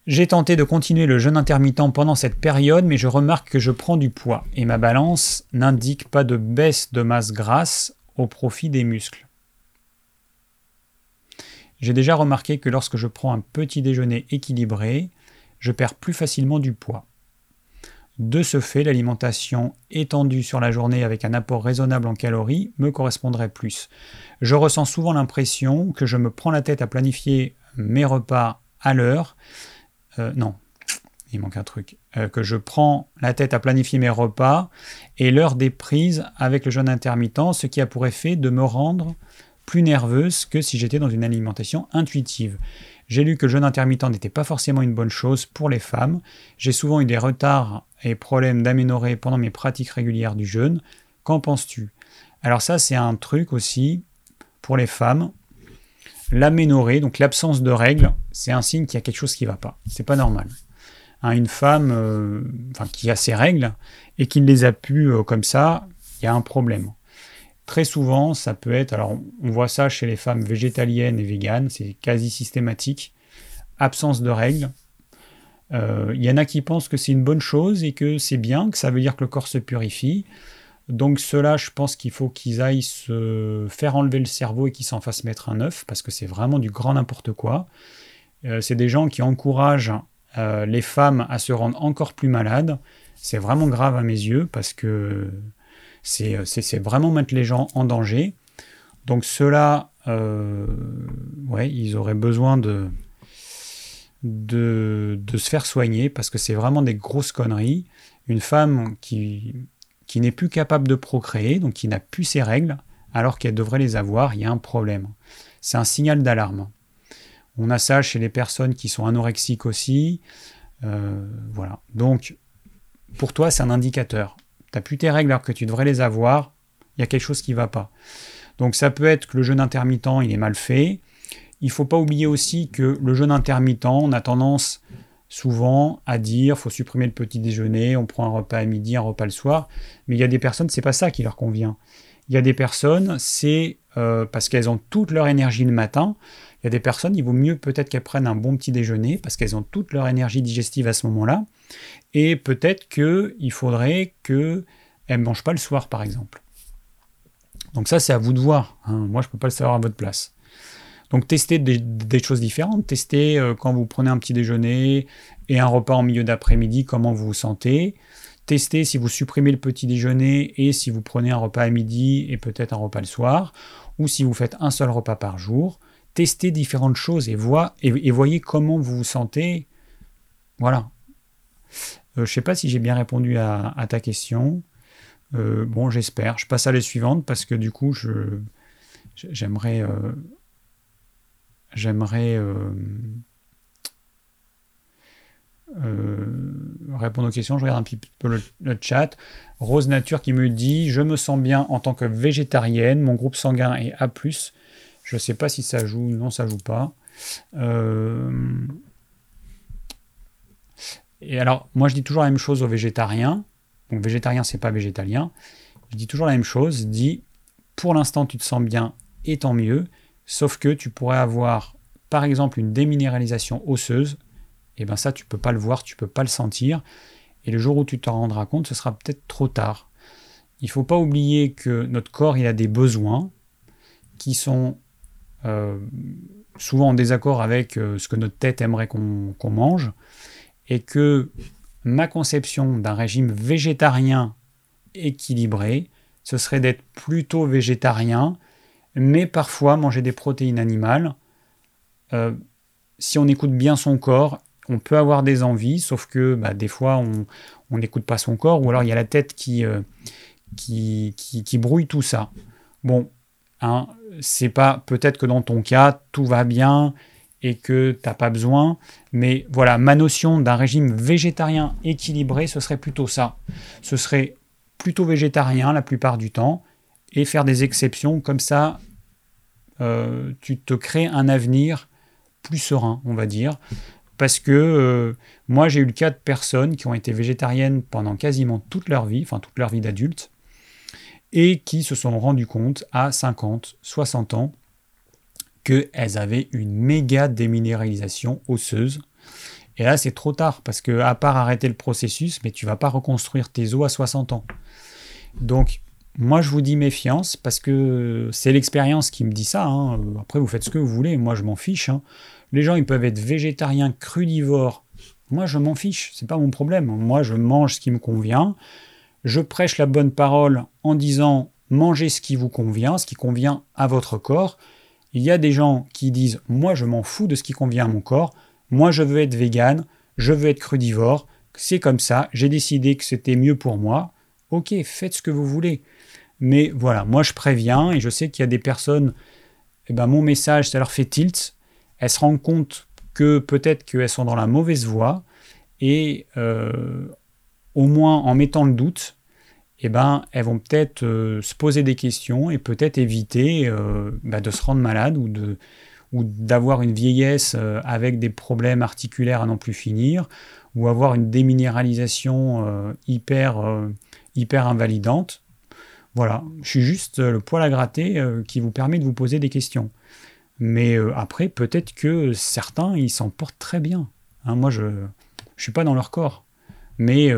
J'ai tenté de continuer le jeûne intermittent pendant cette période, mais je remarque que je prends du poids et ma balance n'indique pas de baisse de masse grasse au profit des muscles. J'ai déjà remarqué que lorsque je prends un petit déjeuner équilibré, je perds plus facilement du poids. De ce fait, l'alimentation étendue sur la journée avec un apport raisonnable en calories me correspondrait plus. Je ressens souvent l'impression que je me prends la tête à planifier mes repas à l'heure. Euh, non, il manque un truc. Euh, que je prends la tête à planifier mes repas et l'heure des prises avec le jeûne intermittent, ce qui a pour effet de me rendre plus nerveuse que si j'étais dans une alimentation intuitive. J'ai lu que le jeûne intermittent n'était pas forcément une bonne chose pour les femmes. J'ai souvent eu des retards et problèmes d'aménorrhée pendant mes pratiques régulières du jeûne. Qu'en penses-tu? Alors ça, c'est un truc aussi pour les femmes. L'aménorrhée, donc l'absence de règles, c'est un signe qu'il y a quelque chose qui ne va pas. C'est pas normal. Hein, une femme euh, qui a ses règles et qui ne les a plus euh, comme ça, il y a un problème. Très souvent, ça peut être, alors on voit ça chez les femmes végétaliennes et véganes, c'est quasi systématique, absence de règles. Euh, il y en a qui pensent que c'est une bonne chose et que c'est bien, que ça veut dire que le corps se purifie. Donc ceux-là, je pense qu'il faut qu'ils aillent se faire enlever le cerveau et qu'ils s'en fassent mettre un œuf, parce que c'est vraiment du grand n'importe quoi. Euh, c'est des gens qui encouragent euh, les femmes à se rendre encore plus malades. C'est vraiment grave à mes yeux, parce que c'est vraiment mettre les gens en danger. Donc ceux-là, ouais, ils auraient besoin de, de, se faire soigner parce que c'est vraiment des grosses conneries. Une femme qui, qui n'est plus capable de procréer, donc qui n'a plus ses règles, alors qu'elle devrait les avoir, il y a un problème. C'est un signal d'alarme. On a ça chez les personnes qui sont anorexiques aussi. Euh, voilà. Donc, pour toi, c'est un indicateur n'as plus tes règles alors que tu devrais les avoir, il y a quelque chose qui ne va pas. Donc ça peut être que le jeûne intermittent, il est mal fait. Il ne faut pas oublier aussi que le jeûne intermittent, on a tendance souvent à dire faut supprimer le petit déjeuner, on prend un repas à midi, un repas le soir. Mais il y a des personnes, c'est pas ça qui leur convient. Il y a des personnes, c'est euh, parce qu'elles ont toute leur énergie le matin. Il y a des personnes, il vaut mieux peut-être qu'elles prennent un bon petit déjeuner parce qu'elles ont toute leur énergie digestive à ce moment-là. Et peut-être qu'il faudrait qu'elle ne mange pas le soir, par exemple. Donc ça, c'est à vous de voir. Hein. Moi, je ne peux pas le savoir à votre place. Donc testez des, choses différentes. Testez euh, quand vous prenez un petit déjeuner et un repas en milieu d'après-midi, comment vous vous sentez. Testez si vous supprimez le petit déjeuner et si vous prenez un repas à midi et peut-être un repas le soir, ou si vous faites un seul repas par jour. Testez différentes choses et, et voyez comment vous vous sentez. Voilà. Euh, je ne sais pas si j'ai bien répondu à, ta question. Euh, bon, j'espère. Je passe à la suivante parce que du coup, je, j'aimerais, euh, j'aimerais répondre aux questions. Je regarde un petit peu le, chat. Rose Nature qui me dit Je me sens bien en tant que végétarienne. Mon groupe sanguin est A. Je ne sais pas si ça joue. Non, ça joue pas. Et alors, moi, je dis toujours la même chose aux végétariens. Donc, végétarien, c'est pas végétalien. Je dis toujours la même chose. Dis, pour l'instant, tu te sens bien et tant mieux. Sauf que tu pourrais avoir, par exemple, une déminéralisation osseuse. Et eh bien, ça, tu peux pas le voir, tu peux pas le sentir. Et le jour où tu t'en rendras compte, ce sera peut-être trop tard. Il faut pas oublier que notre corps, a des besoins qui sont euh, souvent en désaccord avec euh, ce que notre tête aimerait qu'on mange et que ma conception d'un régime végétarien équilibré, ce serait d'être plutôt végétarien, mais parfois manger des protéines animales. Euh, si on écoute bien son corps, on peut avoir des envies, sauf que bah, des fois on n'écoute pas son corps, ou alors il y a la tête qui, euh, qui, qui, brouille tout ça. Bon, hein, c'est pas peut-être que dans ton cas tout va bien et que tu n'as pas besoin. Mais voilà, ma notion d'un régime végétarien équilibré, ce serait plutôt ça. Ce serait plutôt végétarien la plupart du temps et faire des exceptions comme ça, euh, tu te crées un avenir plus serein, on va dire. Parce que euh, moi, j'ai eu le cas de personnes qui ont été végétariennes pendant quasiment toute leur vie, enfin toute leur vie d'adulte, et qui se sont rendus compte à 50, 60 ans qu'elles avaient une méga déminéralisation osseuse. Et là, c'est trop tard, parce que à part arrêter le processus, mais tu vas pas reconstruire tes os à 60 ans. Donc, moi, je vous dis méfiance, parce que c'est l'expérience qui me dit ça. Hein. Après, vous faites ce que vous voulez, moi, je m'en fiche. Hein. Les gens, ils peuvent être végétariens, crudivores. Moi, je m'en fiche, c'est pas mon problème. Moi, je mange ce qui me convient. Je prêche la bonne parole en disant mangez ce qui vous convient, ce qui convient à votre corps. Il y a des gens qui disent Moi, je m'en fous de ce qui convient à mon corps. Moi, je veux être vegan. Je veux être crudivore. C'est comme ça. J'ai décidé que c'était mieux pour moi. Ok, faites ce que vous voulez. Mais voilà, moi, je préviens et je sais qu'il y a des personnes. Eh ben, mon message, ça leur fait tilt. Elles se rendent compte que peut-être qu'elles sont dans la mauvaise voie, et euh, au moins en mettant le doute, eh ben, elles vont peut-être euh, se poser des questions et peut-être éviter euh, bah, de se rendre malade ou de ou d'avoir une vieillesse avec des problèmes articulaires à n'en plus finir, ou avoir une déminéralisation hyper, hyper invalidante. Voilà, je suis juste le poil à gratter qui vous permet de vous poser des questions. Mais après, peut-être que certains, ils s'en portent très bien. Hein, moi, je ne suis pas dans leur corps. Mais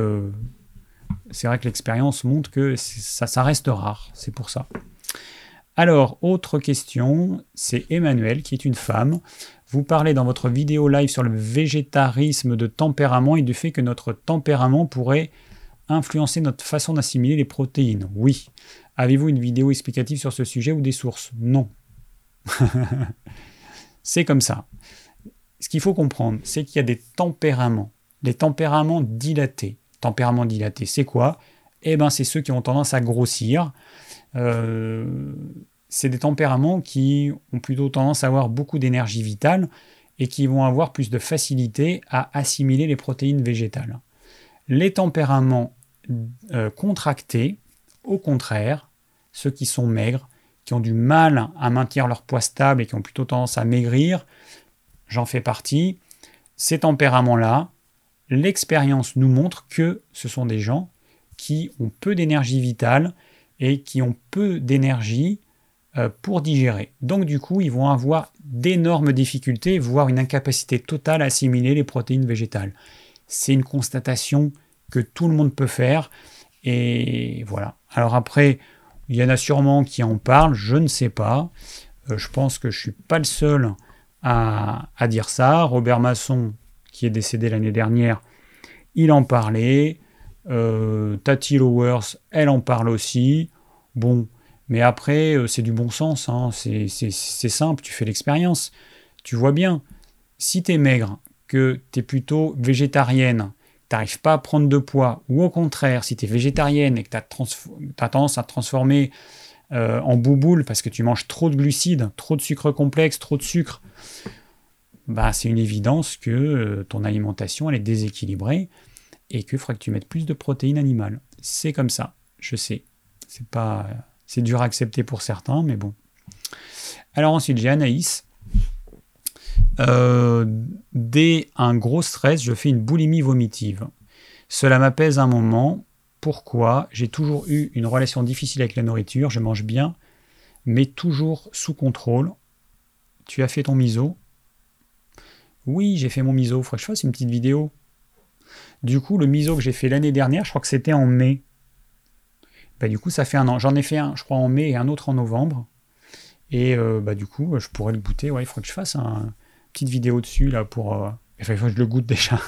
c'est vrai que l'expérience montre que ça, ça reste rare, c'est pour ça. Alors, autre question, c'est Emmanuel, qui est une femme. Vous parlez dans votre vidéo live sur le végétarisme de tempérament et du fait que notre tempérament pourrait influencer notre façon d'assimiler les protéines. Oui. Avez-vous une vidéo explicative sur ce sujet ou des sources? Non. c'est comme ça. Ce qu'il faut comprendre, c'est qu'il y a des tempéraments, des tempéraments dilatés tempérament dilaté, c'est quoi? Eh bien, c'est ceux qui ont tendance à grossir. Euh, c'est des tempéraments qui ont plutôt tendance à avoir beaucoup d'énergie vitale et qui vont avoir plus de facilité à assimiler les protéines végétales. Les tempéraments euh, contractés, au contraire, ceux qui sont maigres, qui ont du mal à maintenir leur poids stable et qui ont plutôt tendance à maigrir, j'en fais partie, ces tempéraments-là, l'expérience nous montre que ce sont des gens qui ont peu d'énergie vitale et qui ont peu d'énergie euh, pour digérer. Donc du coup, ils vont avoir d'énormes difficultés, voire une incapacité totale à assimiler les protéines végétales. C'est une constatation que tout le monde peut faire. Et voilà. Alors après, il y en a sûrement qui en parlent, je ne sais pas. Euh, je pense que je ne suis pas le seul à, dire ça. Robert Masson, qui est décédé l'année dernière, il en parlait. Euh, Tati Lowers, elle en parle aussi. Bon, mais après, euh, c'est du bon sens. Hein. C'est simple, tu fais l'expérience. Tu vois bien, si tu es maigre, que tu es plutôt végétarienne, tu n'arrives pas à prendre de poids, ou au contraire, si tu es végétarienne et que tu as, tendance à te transformer euh, en bouboule parce que tu manges trop de glucides, trop de sucre complexe, trop de sucre, bah, c'est une évidence que euh, ton alimentation est déséquilibrée et qu'il faudrait que tu mettes plus de protéines animales. C'est comme ça, je sais. C'est pas, c'est dur à accepter pour certains, mais bon. Alors ensuite, j'ai Anaïs. Euh, dès un gros stress, je fais une boulimie vomitive. Cela m'apaise un moment. Pourquoi? J'ai toujours eu une relation difficile avec la nourriture. Je mange bien, mais toujours sous contrôle. Tu as fait ton miso? Oui, j'ai fait mon miso. Faudrait que je fasse une petite vidéo. Du coup, le miso que j'ai fait l'année dernière, je crois que c'était en mai. Bah, du coup, ça fait un an. J'en ai fait un, je crois, en mai et un autre en novembre. Et euh, bah, du coup, je pourrais le goûter. Ouais, il faudrait que je fasse une petite vidéo dessus, là, pour. Euh, enfin, il faut que je le goûte déjà.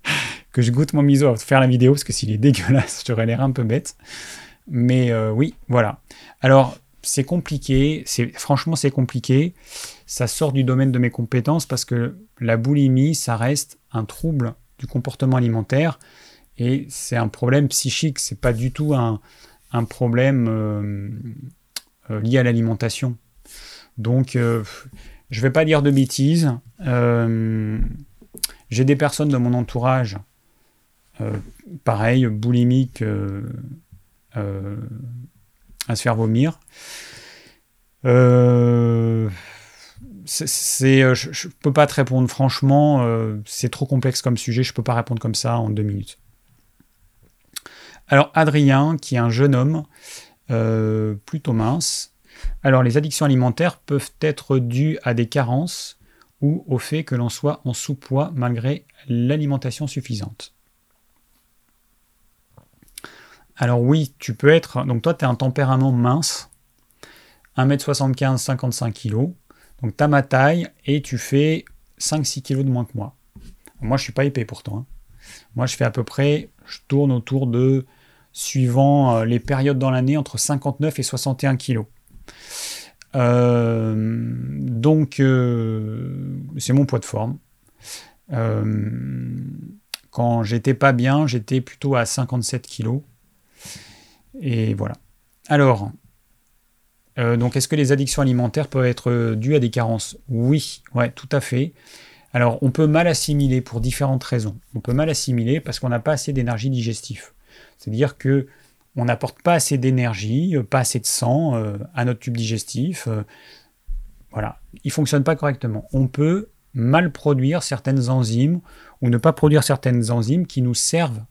que je goûte mon miso avant de faire la vidéo, parce que s'il est dégueulasse, j'aurais l'air un peu bête. Mais euh, oui, voilà. Alors, c'est compliqué. Franchement, c'est compliqué ça sort du domaine de mes compétences parce que la boulimie, ça reste un trouble du comportement alimentaire et c'est un problème psychique, c'est pas du tout un, problème euh, euh, lié à l'alimentation. Donc, euh, je vais pas dire de bêtises. J'ai des personnes de mon entourage, pareil, boulimiques, à se faire vomir. Euh, euh, je, ne peux pas te répondre franchement, euh, c'est trop complexe comme sujet, je peux pas répondre comme ça en deux minutes. Alors Adrien, qui est un jeune homme euh, plutôt mince. Alors les addictions alimentaires peuvent être dues à des carences ou au fait que l'on soit en sous-poids malgré l'alimentation suffisante. Alors oui, tu peux être... Donc toi, tu as un tempérament mince, 1m75, 55 kg. Donc tu as ma taille et tu fais 5-6 kg de moins que moi. Moi je suis pas épais pourtant. Hein. Moi je fais à peu près, je tourne autour de, suivant euh, les périodes dans l'année, entre 59 et 61 kg. Euh, donc euh, c'est mon poids de forme. quand j'étais pas bien, j'étais plutôt à 57 kg. Et voilà. Alors, euh, donc, est-ce que les addictions alimentaires peuvent être dues à des carences? Oui, ouais, tout à fait. Alors, on peut mal assimiler pour différentes raisons. On peut mal assimiler parce qu'on n'a pas assez d'énergie digestive. C'est-à-dire que on n'apporte pas assez d'énergie, pas assez de sang euh, à notre tube digestif. Euh, voilà, il fonctionne pas correctement. On peut mal produire certaines enzymes ou ne pas produire certaines enzymes qui nous servent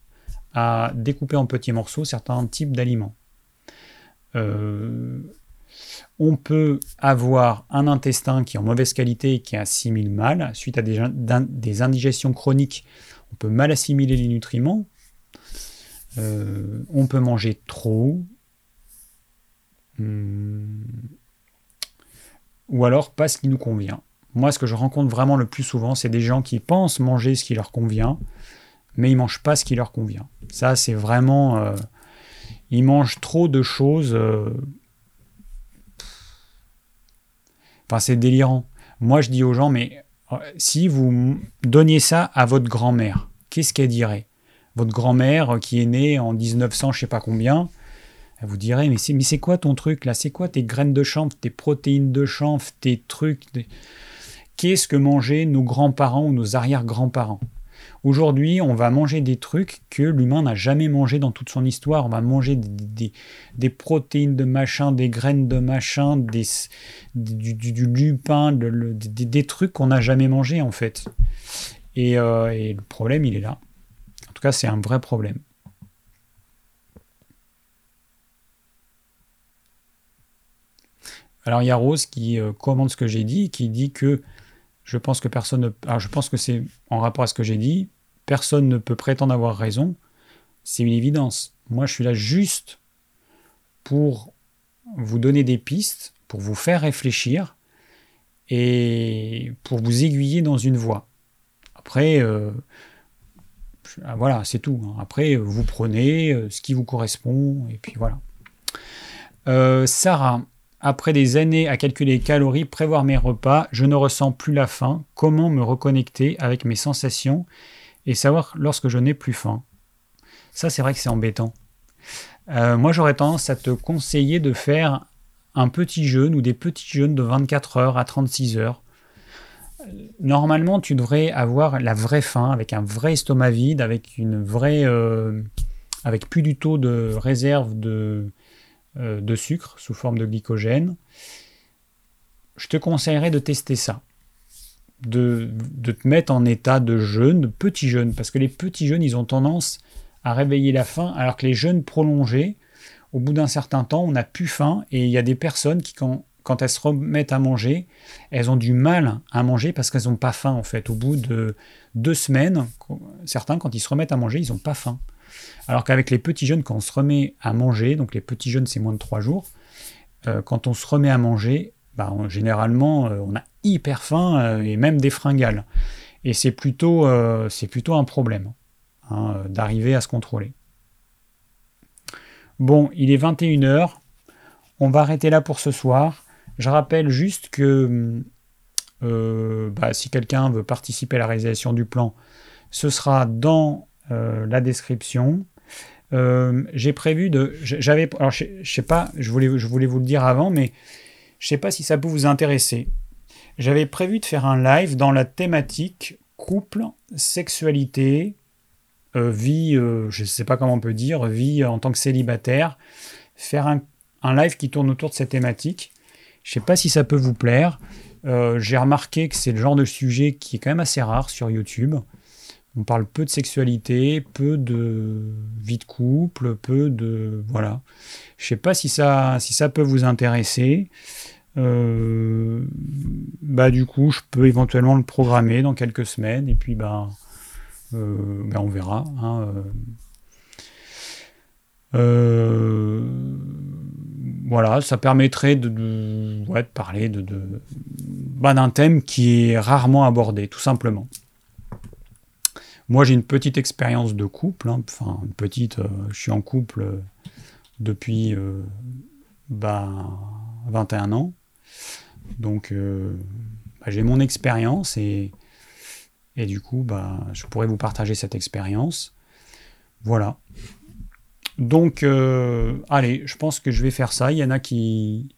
à découper en petits morceaux certains types d'aliments. Euh, on peut avoir un intestin qui est en mauvaise qualité et qui assimile mal suite à des indigestions chroniques. On peut mal assimiler les nutriments. Euh, on peut manger trop. Hmm. Ou alors pas ce qui nous convient. Moi, ce que je rencontre vraiment le plus souvent, c'est des gens qui pensent manger ce qui leur convient, mais ils mangent pas ce qui leur convient. Ça, c'est vraiment... Euh, ils mangent trop de choses... Euh, enfin, c'est délirant. Moi, je dis aux gens, mais si vous donniez ça à votre grand-mère, qu'est-ce qu'elle dirait? Votre grand-mère qui est née en 1900, je sais pas combien, elle vous dirait mais c'est mais c'est quoi ton truc là? C'est quoi tes graines de chanvre, tes protéines de chanvre, tes trucs Qu'est-ce que mangeaient nos grands-parents ou nos arrière-grands-parents? Aujourd'hui, on va manger des trucs que l'humain n'a jamais mangé dans toute son histoire. On va manger des, protéines de machin, des graines de machin, des, du, lupin, des, trucs qu'on n'a jamais mangé en fait. et euh, le problème, il est là tout cas, c'est un vrai problème. Alors il y a Rose qui euh, commente ce que j'ai dit, qui dit que je pense que personne ne... Alors je pense que c'est en rapport à ce que j'ai dit, personne ne peut prétendre avoir raison, c'est une évidence. Moi je suis là juste pour vous donner des pistes, pour vous faire réfléchir et pour vous aiguiller dans une voie. Après, euh, ah, voilà, c'est tout. Hein. Après, vous prenez euh, ce qui vous correspond, et puis voilà. Euh, Sarah, après des années à calculer les calories, prévoir mes repas, je ne ressens plus la faim. Comment me reconnecter avec mes sensations et savoir lorsque je n'ai plus faim? Ça, c'est vrai que c'est embêtant. Euh, moi, j'aurais tendance à te conseiller de faire un petit jeûne ou des petits jeûnes de 24 heures à 36 heures normalement, tu devrais avoir la vraie faim, avec un vrai estomac vide, avec une vraie, euh, avec plus du tout de réserve de, euh, de sucre sous forme de glycogène. Je te conseillerais de tester ça, de, de, te mettre en état de jeûne, de petit jeûne, parce que les petits jeûnes, ils ont tendance à réveiller la faim, alors que les jeûnes prolongés, au bout d'un certain temps, on n'a plus faim, et il y a des personnes qui, quand quand elles se remettent à manger, elles ont du mal à manger parce qu'elles n'ont pas faim en fait. Au bout de deux semaines, certains quand ils se remettent à manger, ils n'ont pas faim. Alors qu'avec les petits jeunes, quand on se remet à manger, donc les petits jeunes c'est moins de trois jours, euh, quand on se remet à manger, bah, généralement euh, on a hyper faim euh, et même des fringales. Et c'est plutôt, un problème hein, d'arriver à se contrôler. Bon, il est 21h. On va arrêter là pour ce soir. Je rappelle juste que euh, bah, si quelqu'un veut participer à la réalisation du plan, ce sera dans euh, la description. Euh, j'ai prévu de. J'avais. Alors, je, sais pas, je voulais, je voulais vous le dire avant, mais je sais pas si ça peut vous intéresser. J'avais prévu de faire un live dans la thématique couple, sexualité, vie, je ne sais pas comment on peut dire, vie en tant que célibataire. Faire un live qui tourne autour de cette thématique. Je sais pas si ça peut vous plaire. Euh, j'ai remarqué que c'est le genre de sujet qui est quand même assez rare sur YouTube. On parle peu de sexualité, peu de vie de couple, peu de voilà. Je sais pas si ça, si ça peut vous intéresser. Euh, bah du coup, je peux éventuellement le programmer dans quelques semaines et puis bah, euh, bah on verra. Hein, voilà, ça permettrait de, parler de, bah, d'un thème qui est rarement abordé, tout simplement. Moi, j'ai une petite expérience de couple, hein, enfin, une petite, euh, je suis en couple euh, depuis 21 bah, ans. Donc, euh, bah, j'ai mon expérience et, du coup, je pourrais vous partager cette expérience. Voilà. Donc, euh, allez, je pense que je vais faire ça. Il y en a qui.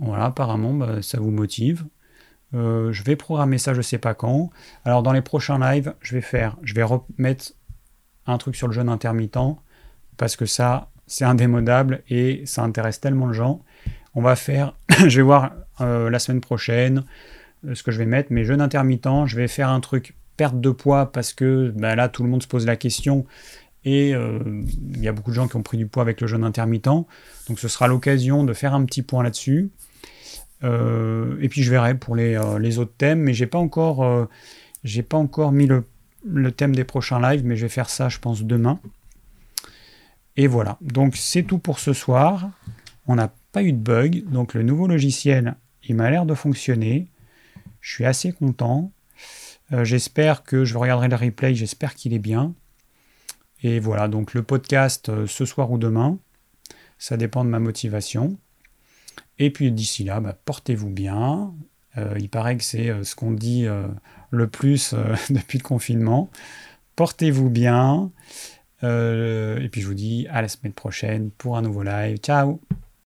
Voilà, apparemment, bah, ça vous motive. Euh, je vais programmer ça, je sais pas quand. Alors dans les prochains lives, je vais faire, je vais remettre un truc sur le jeûne intermittent parce que ça, c'est indémodable et ça intéresse tellement de gens. On va faire, je vais voir euh, la semaine prochaine ce que je vais mettre, mais jeûne intermittent, je vais faire un truc perte de poids parce que ben là tout le monde se pose la question et il y a beaucoup de gens qui ont pris du poids avec le jeûne intermittent. Donc ce sera l'occasion de faire un petit point là-dessus. Euh, et puis je verrai pour les, euh, autres thèmes, mais j'ai pas euh, pas encore mis le, thème des prochains lives, mais je vais faire ça, je pense, demain. Et voilà. Donc c'est tout pour ce soir. On n'a pas eu de bug, donc le nouveau logiciel, il m'a l'air de fonctionner. Je suis assez content. j'espère que je regarderai le replay, j'espère qu'il est bien. Et voilà, donc le podcast ce soir ou demain, ça dépend de ma motivation. Et puis d'ici là, bah, portez-vous bien. Euh, il paraît que c'est euh, ce qu'on dit euh, le plus depuis le confinement. Portez-vous bien. et puis je vous dis à la semaine prochaine pour un nouveau live. Ciao